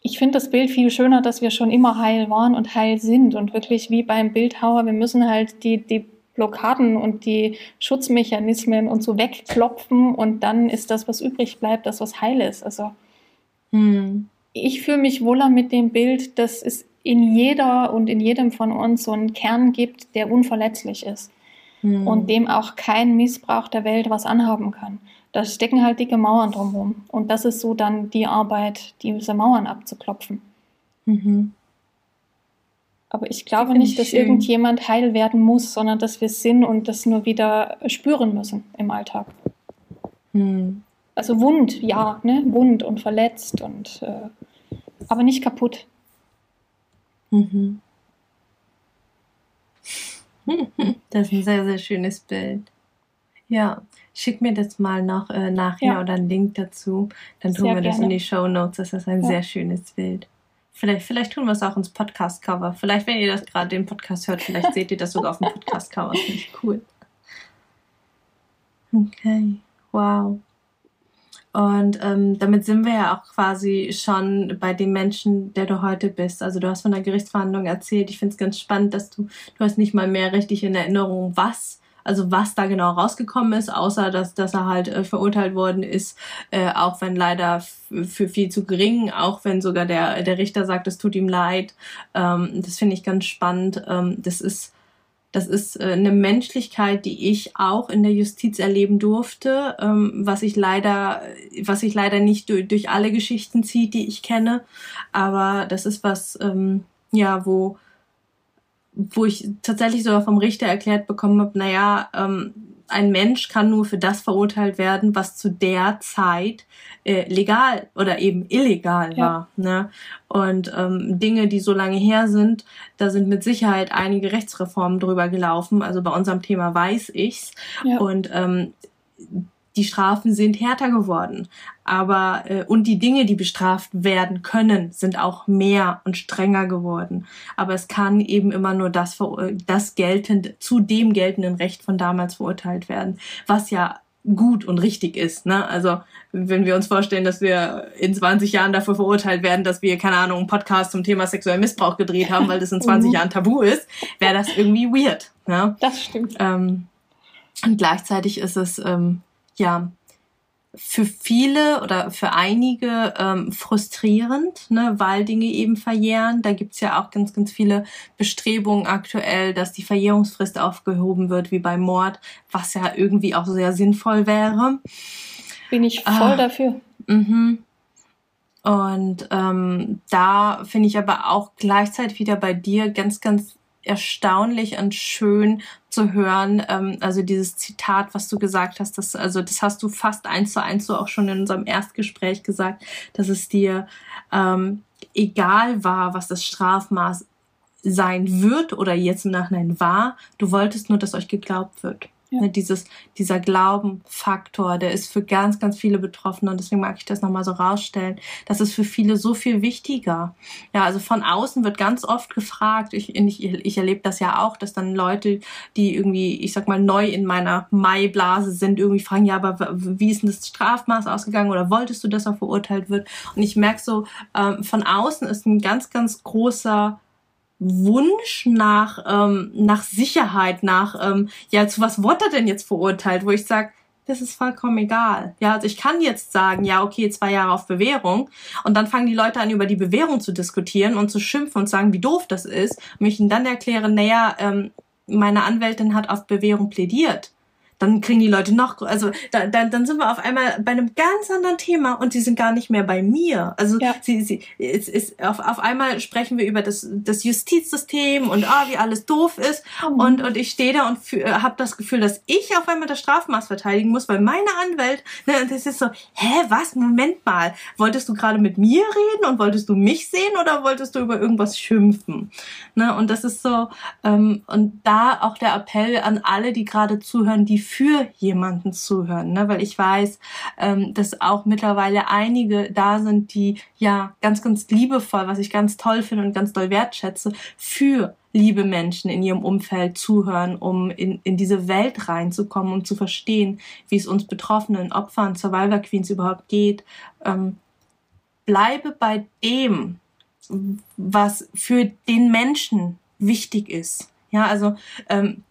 Ich finde das Bild viel schöner, dass wir schon immer heil waren und heil sind und wirklich wie beim Bildhauer, wir müssen halt die, die Blockaden und die Schutzmechanismen und so wegklopfen und dann ist das, was übrig bleibt, das, was heil ist. Also hm. Ich fühle mich wohler mit dem Bild, dass es in jeder und in jedem von uns so einen Kern gibt, der unverletzlich ist hm. und dem auch kein Missbrauch der Welt was anhaben kann. Da stecken halt dicke Mauern drumherum. Und das ist so dann die Arbeit, diese Mauern abzuklopfen. Mhm. Aber ich glaube nicht, ich dass schön. irgendjemand heil werden muss, sondern dass wir es sind und das nur wieder spüren müssen im Alltag. Hm also wund, ja, ne? wund und verletzt und äh, aber nicht kaputt. Mhm. Das ist ein sehr, sehr schönes Bild. Ja, schick mir das mal noch äh, nachher ja. oder einen Link dazu. Dann tun sehr wir das gerne. in die Show Notes. Das ist ein ja. sehr schönes Bild. Vielleicht, vielleicht tun wir es auch ins Podcast-Cover. Vielleicht, wenn ihr das gerade den Podcast hört, vielleicht seht ihr das sogar auf dem Podcast-Cover. Das finde ich cool. Okay, wow. Und ähm, damit sind wir ja auch quasi schon bei dem Menschen, der du heute bist. Also du hast von der Gerichtsverhandlung erzählt. Ich finde es ganz spannend, dass du, du hast nicht mal mehr richtig in Erinnerung, was also was da genau rausgekommen ist, außer dass, dass er halt äh, verurteilt worden ist, äh, auch wenn leider für viel zu gering, auch wenn sogar der, der Richter sagt, es tut ihm leid. Ähm, das finde ich ganz spannend. Ähm, das ist das ist äh, eine Menschlichkeit, die ich auch in der Justiz erleben durfte, ähm, was ich leider, was ich leider nicht durch, alle Geschichten zieht, die ich kenne. Aber das ist was, ähm, ja, wo, wo ich tatsächlich sogar vom Richter erklärt bekommen habe, naja, ähm, ein Mensch kann nur für das verurteilt werden, was zu der Zeit äh, legal oder eben illegal ja. war. Ne? Und ähm, Dinge, die so lange her sind, da sind mit Sicherheit einige Rechtsreformen drüber gelaufen. Also bei unserem Thema weiß ich's. Ja. Und ähm, die Strafen sind härter geworden. Aber äh, und die Dinge, die bestraft werden können, sind auch mehr und strenger geworden. Aber es kann eben immer nur das, das geltend, zu dem geltenden Recht von damals verurteilt werden, was ja gut und richtig ist. Ne? Also wenn wir uns vorstellen, dass wir in 20 Jahren dafür verurteilt werden, dass wir, keine Ahnung, einen Podcast zum Thema sexuellen Missbrauch gedreht haben, weil das in 20 mhm. Jahren tabu ist, wäre das irgendwie weird. Ne? Das stimmt. Ähm, und gleichzeitig ist es ähm, ja für viele oder für einige ähm, frustrierend, ne, weil Dinge eben verjähren. Da gibt's ja auch ganz, ganz viele Bestrebungen aktuell, dass die Verjährungsfrist aufgehoben wird, wie bei Mord, was ja irgendwie auch sehr sinnvoll wäre. Bin ich voll ah, dafür. Mhm. Und ähm, da finde ich aber auch gleichzeitig wieder bei dir ganz, ganz erstaunlich und schön zu hören. Ähm, also dieses Zitat, was du gesagt hast, das, also das hast du fast eins zu eins so auch schon in unserem Erstgespräch gesagt, dass es dir ähm, egal war, was das Strafmaß sein wird oder jetzt im Nachhinein war. Du wolltest nur, dass euch geglaubt wird. Ja. Ne, dieses, dieser Glaubenfaktor, der ist für ganz, ganz viele Betroffene und deswegen mag ich das nochmal so rausstellen. Das ist für viele so viel wichtiger. Ja, also von außen wird ganz oft gefragt, ich, ich, ich erlebe das ja auch, dass dann Leute, die irgendwie, ich sag mal, neu in meiner Maiblase sind, irgendwie fragen, ja, aber wie ist denn das Strafmaß ausgegangen oder wolltest du, dass er verurteilt wird? Und ich merke so, ähm, von außen ist ein ganz, ganz großer Wunsch nach, ähm, nach Sicherheit, nach, ähm, ja, zu was wurde er denn jetzt verurteilt, wo ich sage, das ist vollkommen egal. Ja, also ich kann jetzt sagen, ja, okay, zwei Jahre auf Bewährung. Und dann fangen die Leute an, über die Bewährung zu diskutieren und zu schimpfen und sagen, wie doof das ist. Und ich ihnen dann erkläre, naja, ähm, meine Anwältin hat auf Bewährung plädiert dann kriegen die Leute noch, also da, dann, dann sind wir auf einmal bei einem ganz anderen Thema und sie sind gar nicht mehr bei mir. Also ja. sie, sie, es ist, auf, auf einmal sprechen wir über das, das Justizsystem und ah, wie alles doof ist mhm. und, und ich stehe da und habe das Gefühl, dass ich auf einmal das Strafmaß verteidigen muss, weil meine Anwalt, ne, das ist so, hä, was, Moment mal, wolltest du gerade mit mir reden und wolltest du mich sehen oder wolltest du über irgendwas schimpfen? Ne, und das ist so, ähm, und da auch der Appell an alle, die gerade zuhören, die für jemanden zuhören, ne? weil ich weiß, ähm, dass auch mittlerweile einige da sind, die ja ganz, ganz liebevoll, was ich ganz toll finde und ganz doll wertschätze, für liebe Menschen in ihrem Umfeld zuhören, um in, in diese Welt reinzukommen, um zu verstehen, wie es uns betroffenen Opfern, Survivor Queens überhaupt geht. Ähm, bleibe bei dem, was für den Menschen wichtig ist. Ja, also ähm,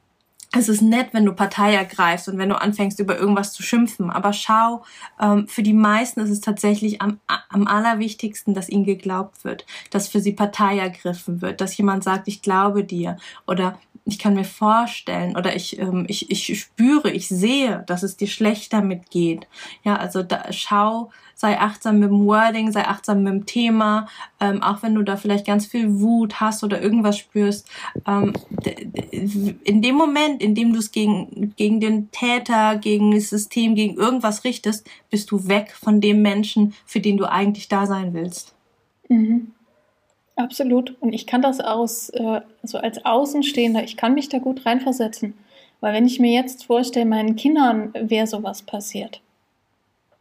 es ist nett, wenn du Partei ergreifst und wenn du anfängst, über irgendwas zu schimpfen. Aber schau, ähm, für die meisten ist es tatsächlich am, am allerwichtigsten, dass ihnen geglaubt wird, dass für sie Partei ergriffen wird, dass jemand sagt, ich glaube dir oder ich kann mir vorstellen oder ich, ähm, ich, ich spüre, ich sehe, dass es dir schlecht damit geht. Ja, also da, schau, sei achtsam mit dem Wording, sei achtsam mit dem Thema, ähm, auch wenn du da vielleicht ganz viel Wut hast oder irgendwas spürst. Ähm, in dem Moment, in dem du es gegen, gegen den Täter, gegen das System, gegen irgendwas richtest, bist du weg von dem Menschen, für den du eigentlich da sein willst. Mhm. Absolut. Und ich kann das aus, äh, also als Außenstehender, ich kann mich da gut reinversetzen. Weil wenn ich mir jetzt vorstelle, meinen Kindern wäre sowas passiert,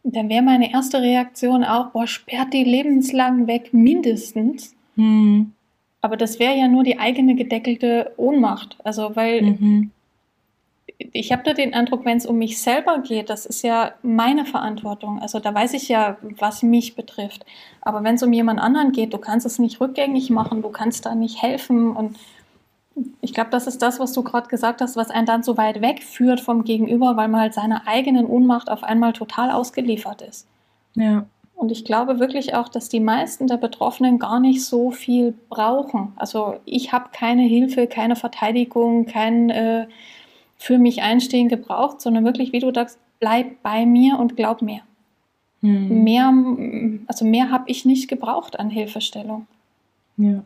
dann wäre meine erste Reaktion auch, boah, sperrt die lebenslang weg, mindestens. Mhm. Aber das wäre ja nur die eigene gedeckelte Ohnmacht. Also, weil mhm ich habe da den Eindruck, wenn es um mich selber geht, das ist ja meine Verantwortung. Also da weiß ich ja, was mich betrifft. Aber wenn es um jemand anderen geht, du kannst es nicht rückgängig machen, du kannst da nicht helfen. Und ich glaube, das ist das, was du gerade gesagt hast, was einen dann so weit wegführt vom Gegenüber, weil man halt seiner eigenen Ohnmacht auf einmal total ausgeliefert ist. Ja. Und ich glaube wirklich auch, dass die meisten der Betroffenen gar nicht so viel brauchen. Also ich habe keine Hilfe, keine Verteidigung, kein äh, für mich einstehen gebraucht, sondern wirklich, wie du sagst, bleib bei mir und glaub mir. Hm. Mehr, also mehr habe ich nicht gebraucht an Hilfestellung. Ja.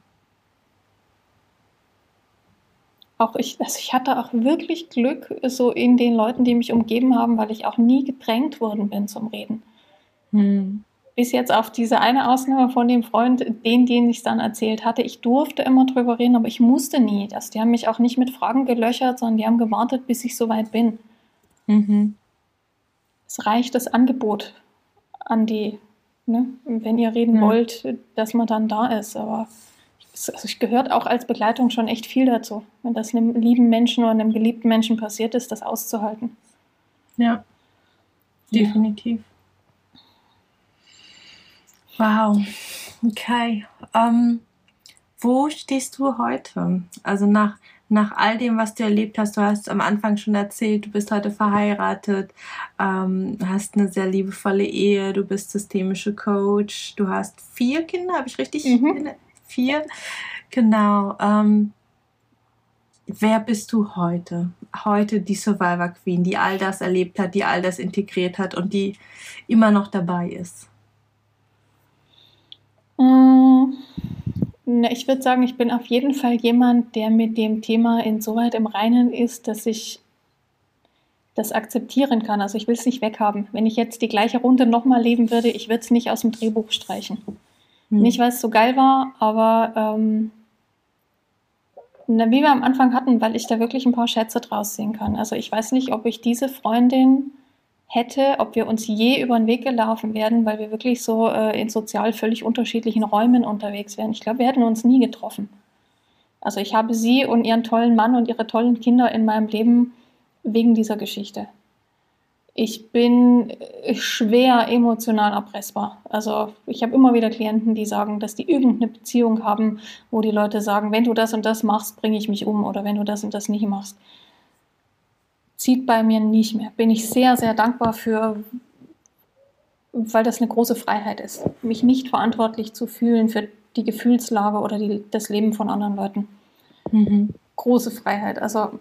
Auch ich, also ich hatte auch wirklich Glück so in den Leuten, die mich umgeben haben, weil ich auch nie gedrängt worden bin zum Reden. Hm bis jetzt auf diese eine Ausnahme von dem Freund, den, den ich es dann erzählt hatte. Ich durfte immer drüber reden, aber ich musste nie. Das, die haben mich auch nicht mit Fragen gelöchert, sondern die haben gewartet, bis ich soweit bin. Mhm. Es reicht das Angebot an die, ne? wenn ihr reden ja. wollt, dass man dann da ist. Aber es also gehört auch als Begleitung schon echt viel dazu, wenn das einem lieben Menschen oder einem geliebten Menschen passiert ist, das auszuhalten. Ja. Definitiv. Wow. Okay. Ähm, wo stehst du heute? Also nach, nach all dem, was du erlebt hast, du hast am Anfang schon erzählt, du bist heute verheiratet, ähm, hast eine sehr liebevolle Ehe, du bist systemische Coach, du hast vier Kinder, habe ich richtig? Mhm. Vier? Genau. Ähm, wer bist du heute? Heute die Survivor Queen, die all das erlebt hat, die all das integriert hat und die immer noch dabei ist. Mm, ich würde sagen, ich bin auf jeden Fall jemand, der mit dem Thema insoweit im Reinen ist, dass ich das akzeptieren kann. Also ich will es nicht weghaben. Wenn ich jetzt die gleiche Runde nochmal leben würde, ich würde es nicht aus dem Drehbuch streichen. Hm. Nicht, weil es so geil war, aber ähm, wie wir am Anfang hatten, weil ich da wirklich ein paar Schätze draus sehen kann. Also ich weiß nicht, ob ich diese Freundin hätte, ob wir uns je über den Weg gelaufen wären, weil wir wirklich so äh, in sozial völlig unterschiedlichen Räumen unterwegs wären. Ich glaube, wir hätten uns nie getroffen. Also ich habe sie und ihren tollen Mann und ihre tollen Kinder in meinem Leben wegen dieser Geschichte. Ich bin äh, schwer emotional erpressbar. Also ich habe immer wieder Klienten, die sagen, dass die irgendeine Beziehung haben, wo die Leute sagen, wenn du das und das machst, bringe ich mich um oder wenn du das und das nicht machst zieht bei mir nicht mehr. Bin ich sehr, sehr dankbar für, weil das eine große Freiheit ist, mich nicht verantwortlich zu fühlen für die Gefühlslage oder die, das Leben von anderen Leuten. Mhm. Große Freiheit. Also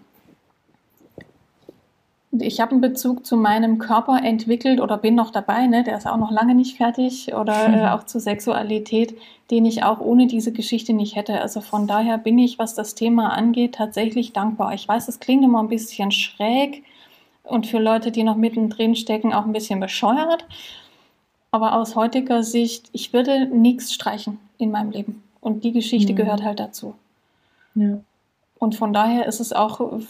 ich habe einen Bezug zu meinem Körper entwickelt oder bin noch dabei, ne? der ist auch noch lange nicht fertig oder äh, auch zur Sexualität, den ich auch ohne diese Geschichte nicht hätte. Also von daher bin ich, was das Thema angeht, tatsächlich dankbar. Ich weiß, es klingt immer ein bisschen schräg und für Leute, die noch mittendrin stecken, auch ein bisschen bescheuert. Aber aus heutiger Sicht, ich würde nichts streichen in meinem Leben. Und die Geschichte mhm. gehört halt dazu. Ja. Und von daher ist es auch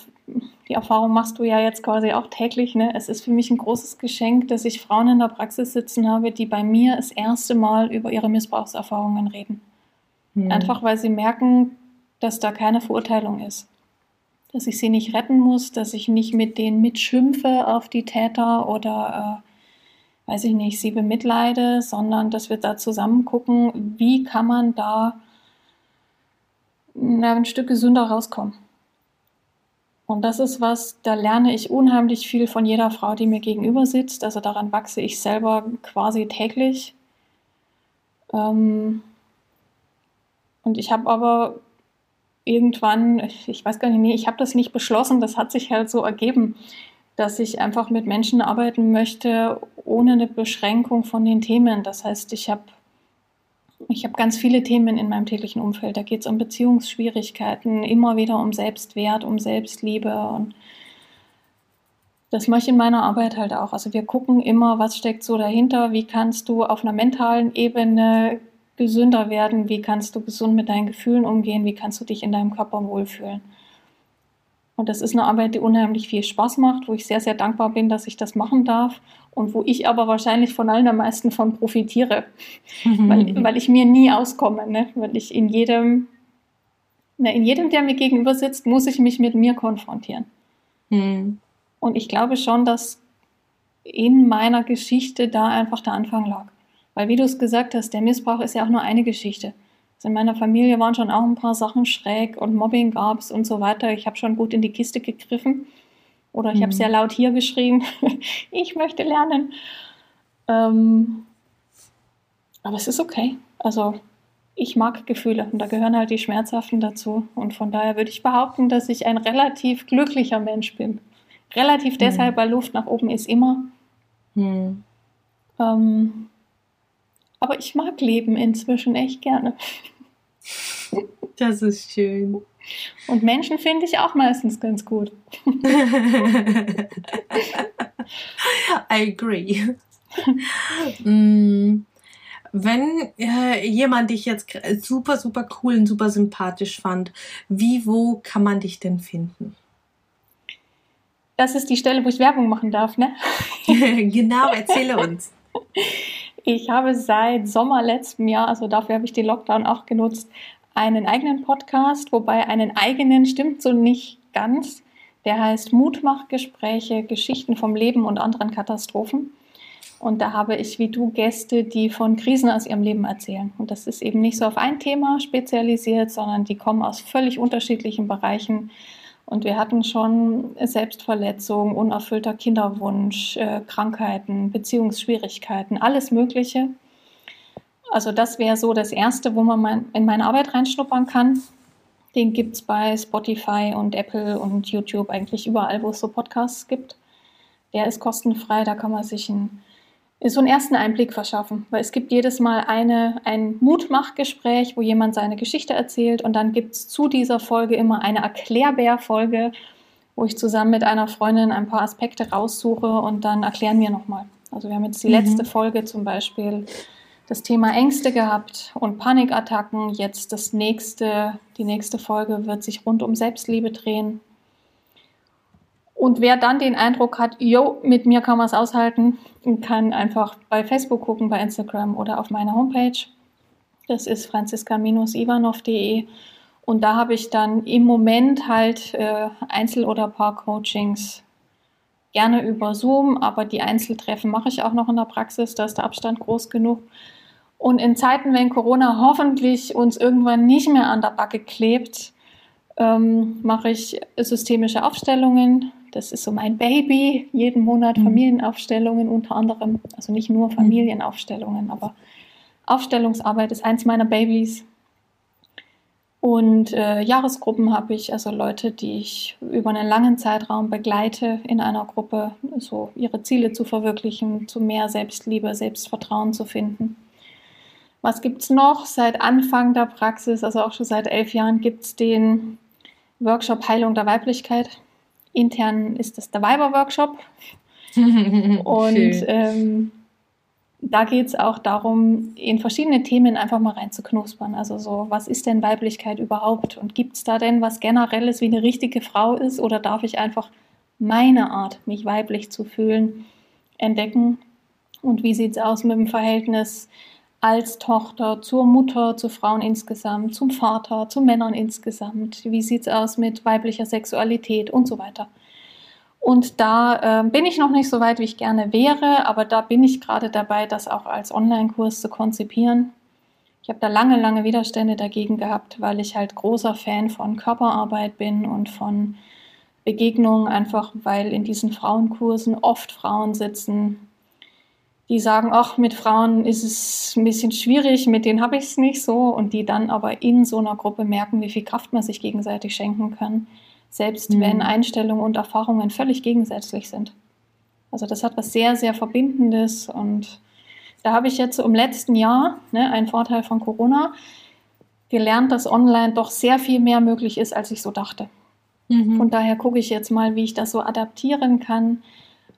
die Erfahrung machst du ja jetzt quasi auch täglich. Ne? Es ist für mich ein großes Geschenk, dass ich Frauen in der Praxis sitzen habe, die bei mir das erste Mal über ihre Missbrauchserfahrungen reden. Mhm. Einfach weil sie merken, dass da keine Verurteilung ist. Dass ich sie nicht retten muss, dass ich nicht mit denen mitschimpfe auf die Täter oder, äh, weiß ich nicht, sie bemitleide, sondern dass wir da zusammen gucken, wie kann man da ein Stück gesünder rauskommen. Und das ist was, da lerne ich unheimlich viel von jeder Frau, die mir gegenüber sitzt. Also daran wachse ich selber quasi täglich. Ähm und ich habe aber irgendwann, ich weiß gar nicht, nee, ich habe das nicht beschlossen, das hat sich halt so ergeben, dass ich einfach mit Menschen arbeiten möchte, ohne eine Beschränkung von den Themen. Das heißt, ich habe ich habe ganz viele Themen in meinem täglichen Umfeld. Da geht es um Beziehungsschwierigkeiten, immer wieder um Selbstwert, um Selbstliebe. Und das mache ich in meiner Arbeit halt auch. Also wir gucken immer, was steckt so dahinter, wie kannst du auf einer mentalen Ebene gesünder werden, wie kannst du gesund mit deinen Gefühlen umgehen, wie kannst du dich in deinem Körper wohlfühlen. Und das ist eine Arbeit, die unheimlich viel Spaß macht, wo ich sehr, sehr dankbar bin, dass ich das machen darf und wo ich aber wahrscheinlich von allen am meisten von profitiere, mhm. weil, weil ich mir nie auskomme, ne? weil ich in jedem, ne, in jedem, der mir gegenüber sitzt, muss ich mich mit mir konfrontieren. Mhm. Und ich glaube schon, dass in meiner Geschichte da einfach der Anfang lag. Weil wie du es gesagt hast, der Missbrauch ist ja auch nur eine Geschichte. Also in meiner Familie waren schon auch ein paar Sachen schräg und Mobbing gab es und so weiter. Ich habe schon gut in die Kiste gegriffen oder ich mhm. habe sehr laut hier geschrien, ich möchte lernen. Ähm, aber es ist okay. Also ich mag Gefühle und da gehören halt die schmerzhaften dazu. Und von daher würde ich behaupten, dass ich ein relativ glücklicher Mensch bin. Relativ mhm. deshalb, weil Luft nach oben ist immer. Mhm. Ähm, aber ich mag Leben inzwischen echt gerne. Das ist schön. Und Menschen finde ich auch meistens ganz gut. I agree. mm, wenn äh, jemand dich jetzt super, super cool und super sympathisch fand, wie, wo kann man dich denn finden? Das ist die Stelle, wo ich Werbung machen darf, ne? genau, erzähle uns. Ich habe seit Sommer letzten Jahr, also dafür habe ich den Lockdown auch genutzt, einen eigenen Podcast, wobei einen eigenen stimmt so nicht ganz. Der heißt Mutmachgespräche, Geschichten vom Leben und anderen Katastrophen. Und da habe ich wie du Gäste, die von Krisen aus ihrem Leben erzählen. Und das ist eben nicht so auf ein Thema spezialisiert, sondern die kommen aus völlig unterschiedlichen Bereichen. Und wir hatten schon Selbstverletzung, unerfüllter Kinderwunsch, äh, Krankheiten, Beziehungsschwierigkeiten, alles Mögliche. Also das wäre so das Erste, wo man mein, in meine Arbeit reinschnuppern kann. Den gibt es bei Spotify und Apple und YouTube, eigentlich überall, wo es so Podcasts gibt. Der ist kostenfrei, da kann man sich ein, so einen ersten Einblick verschaffen. Weil es gibt jedes Mal eine, ein Mutmachgespräch, wo jemand seine Geschichte erzählt und dann gibt es zu dieser Folge immer eine Erklärbär-Folge, wo ich zusammen mit einer Freundin ein paar Aspekte raussuche und dann erklären wir nochmal. Also wir haben jetzt die mhm. letzte Folge zum Beispiel das Thema Ängste gehabt und Panikattacken. Jetzt das nächste, die nächste Folge wird sich rund um Selbstliebe drehen. Und wer dann den Eindruck hat, jo, mit mir kann man es aushalten, kann einfach bei Facebook gucken, bei Instagram oder auf meiner Homepage. Das ist franziska-ivanov.de. Und da habe ich dann im Moment halt äh, Einzel- oder Paar-Coachings gerne über Zoom, aber die Einzeltreffen mache ich auch noch in der Praxis, da ist der Abstand groß genug. Und in Zeiten, wenn Corona hoffentlich uns irgendwann nicht mehr an der Backe klebt, ähm, mache ich systemische Aufstellungen. Das ist so mein Baby. Jeden Monat mhm. Familienaufstellungen unter anderem. Also nicht nur mhm. Familienaufstellungen, aber Aufstellungsarbeit ist eins meiner Babys. Und äh, Jahresgruppen habe ich, also Leute, die ich über einen langen Zeitraum begleite in einer Gruppe, so ihre Ziele zu verwirklichen, zu mehr Selbstliebe, Selbstvertrauen zu finden. Was gibt es noch? Seit Anfang der Praxis, also auch schon seit elf Jahren, gibt es den Workshop Heilung der Weiblichkeit. Intern ist das der Weiber-Workshop. Und ähm, da geht es auch darum, in verschiedene Themen einfach mal reinzuknuspern. Also so, was ist denn Weiblichkeit überhaupt? Und gibt es da denn was Generelles, wie eine richtige Frau ist? Oder darf ich einfach meine Art, mich weiblich zu fühlen, entdecken? Und wie sieht es aus mit dem Verhältnis als Tochter zur Mutter, zu Frauen insgesamt, zum Vater, zu Männern insgesamt? Wie sieht es aus mit weiblicher Sexualität und so weiter? Und da äh, bin ich noch nicht so weit, wie ich gerne wäre, aber da bin ich gerade dabei, das auch als Online-Kurs zu konzipieren. Ich habe da lange, lange Widerstände dagegen gehabt, weil ich halt großer Fan von Körperarbeit bin und von Begegnungen, einfach weil in diesen Frauenkursen oft Frauen sitzen, die sagen, ach, mit Frauen ist es ein bisschen schwierig, mit denen habe ich es nicht so und die dann aber in so einer Gruppe merken, wie viel Kraft man sich gegenseitig schenken kann, selbst mhm. wenn Einstellungen und Erfahrungen völlig gegensätzlich sind. Also das hat was sehr, sehr Verbindendes und da habe ich jetzt im letzten Jahr, ne, ein Vorteil von Corona, gelernt, dass online doch sehr viel mehr möglich ist, als ich so dachte. Mhm. Von daher gucke ich jetzt mal, wie ich das so adaptieren kann,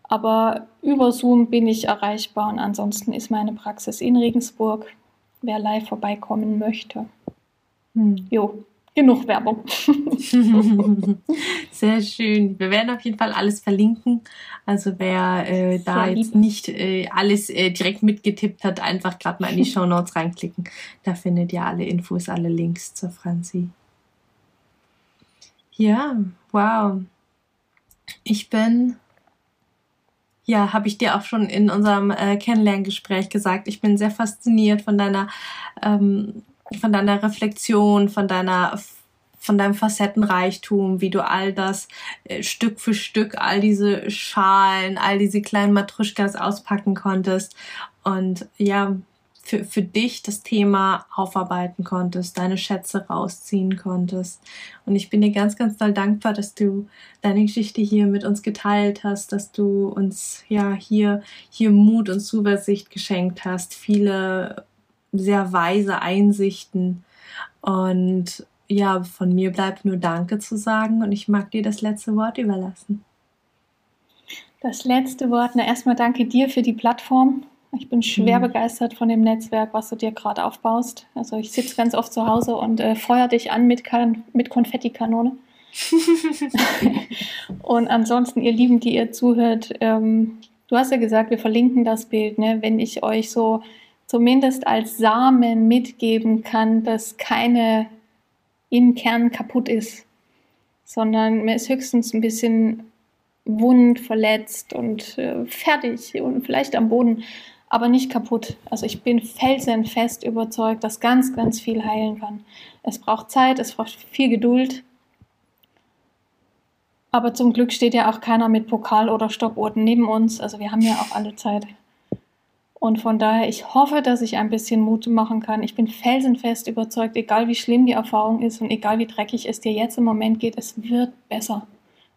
aber über Zoom bin ich erreichbar und ansonsten ist meine Praxis in Regensburg, wer live vorbeikommen möchte. Hm. Jo, genug Werbung. Sehr schön. Wir werden auf jeden Fall alles verlinken. Also wer äh, da Sehr jetzt lieb. nicht äh, alles äh, direkt mitgetippt hat, einfach gerade mal in die Show Notes reinklicken. Da findet ihr alle Infos, alle Links zur Franzi. Ja, wow. Ich bin ja, habe ich dir auch schon in unserem äh, Kennenlerngespräch gesagt. Ich bin sehr fasziniert von deiner, ähm, von deiner Reflexion, von deiner von deinem Facettenreichtum, wie du all das äh, Stück für Stück, all diese Schalen, all diese kleinen Matruschkas auspacken konntest. Und ja, für, für dich das Thema aufarbeiten konntest, deine Schätze rausziehen konntest. Und ich bin dir ganz, ganz doll dankbar, dass du deine Geschichte hier mit uns geteilt hast, dass du uns ja hier, hier Mut und Zuversicht geschenkt hast, viele sehr weise Einsichten. Und ja, von mir bleibt nur Danke zu sagen und ich mag dir das letzte Wort überlassen. Das letzte Wort, na erstmal danke dir für die Plattform, ich bin schwer mhm. begeistert von dem Netzwerk, was du dir gerade aufbaust. Also ich sitze ganz oft zu Hause und äh, feuer dich an mit, kan mit Konfettikanone. und ansonsten, ihr Lieben, die ihr zuhört, ähm, du hast ja gesagt, wir verlinken das Bild. Ne? Wenn ich euch so zumindest als Samen mitgeben kann, dass keine im Kern kaputt ist, sondern mir ist höchstens ein bisschen wund, verletzt und äh, fertig und vielleicht am Boden, aber nicht kaputt. Also ich bin felsenfest überzeugt, dass ganz, ganz viel heilen kann. Es braucht Zeit, es braucht viel Geduld. Aber zum Glück steht ja auch keiner mit Pokal oder Stoppuhren neben uns. Also wir haben ja auch alle Zeit. Und von daher, ich hoffe, dass ich ein bisschen Mut machen kann. Ich bin felsenfest überzeugt, egal wie schlimm die Erfahrung ist und egal wie dreckig es dir jetzt im Moment geht, es wird besser.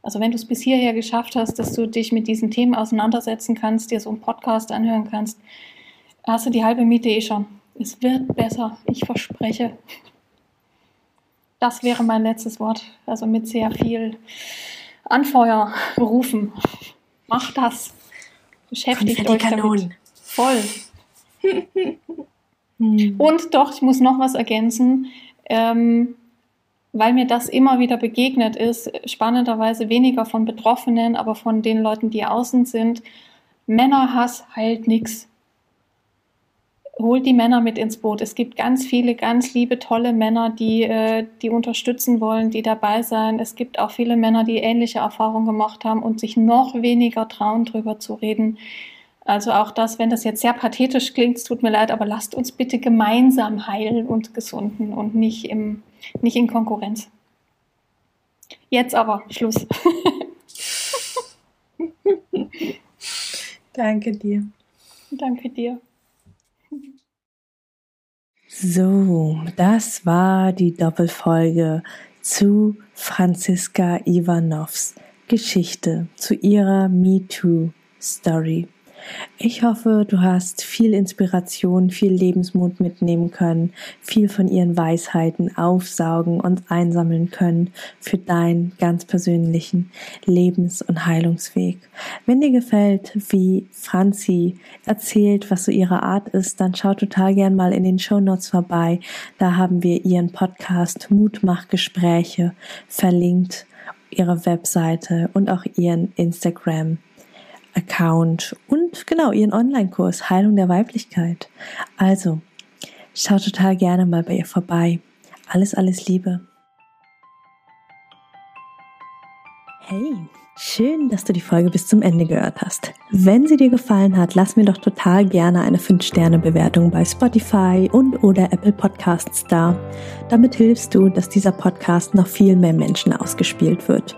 Also wenn du es bis hierher geschafft hast, dass du dich mit diesen Themen auseinandersetzen kannst, dir so einen Podcast anhören kannst, hast du die halbe Miete eh schon. Es wird besser, ich verspreche. Das wäre mein letztes Wort. Also mit sehr viel Anfeuer rufen. Macht das. Beschäftigt euch damit. Voll. Und doch, ich muss noch was ergänzen, ähm, weil mir das immer wieder begegnet ist, spannenderweise weniger von Betroffenen, aber von den Leuten, die außen sind. Männerhass heilt nichts. Holt die Männer mit ins Boot. Es gibt ganz viele, ganz liebe, tolle Männer, die, äh, die unterstützen wollen, die dabei sein. Es gibt auch viele Männer, die ähnliche Erfahrungen gemacht haben und sich noch weniger trauen, drüber zu reden. Also auch das, wenn das jetzt sehr pathetisch klingt, tut mir leid, aber lasst uns bitte gemeinsam heilen und gesunden und nicht, im, nicht in Konkurrenz. Jetzt aber Schluss. Danke dir. Danke dir. So, das war die Doppelfolge zu Franziska Ivanovs Geschichte, zu ihrer MeToo-Story. Ich hoffe, du hast viel Inspiration, viel Lebensmut mitnehmen können, viel von ihren Weisheiten aufsaugen und einsammeln können für deinen ganz persönlichen Lebens- und Heilungsweg. Wenn dir gefällt, wie Franzi erzählt, was so ihre Art ist, dann schau total gern mal in den Show Notes vorbei. Da haben wir ihren Podcast Mutmachgespräche verlinkt, ihre Webseite und auch ihren Instagram Account und genau ihren Online-Kurs Heilung der Weiblichkeit. Also, schau total gerne mal bei ihr vorbei. Alles, alles Liebe. Hey, schön, dass du die Folge bis zum Ende gehört hast. Wenn sie dir gefallen hat, lass mir doch total gerne eine 5-Sterne-Bewertung bei Spotify und oder Apple Podcasts da. Damit hilfst du, dass dieser Podcast noch viel mehr Menschen ausgespielt wird.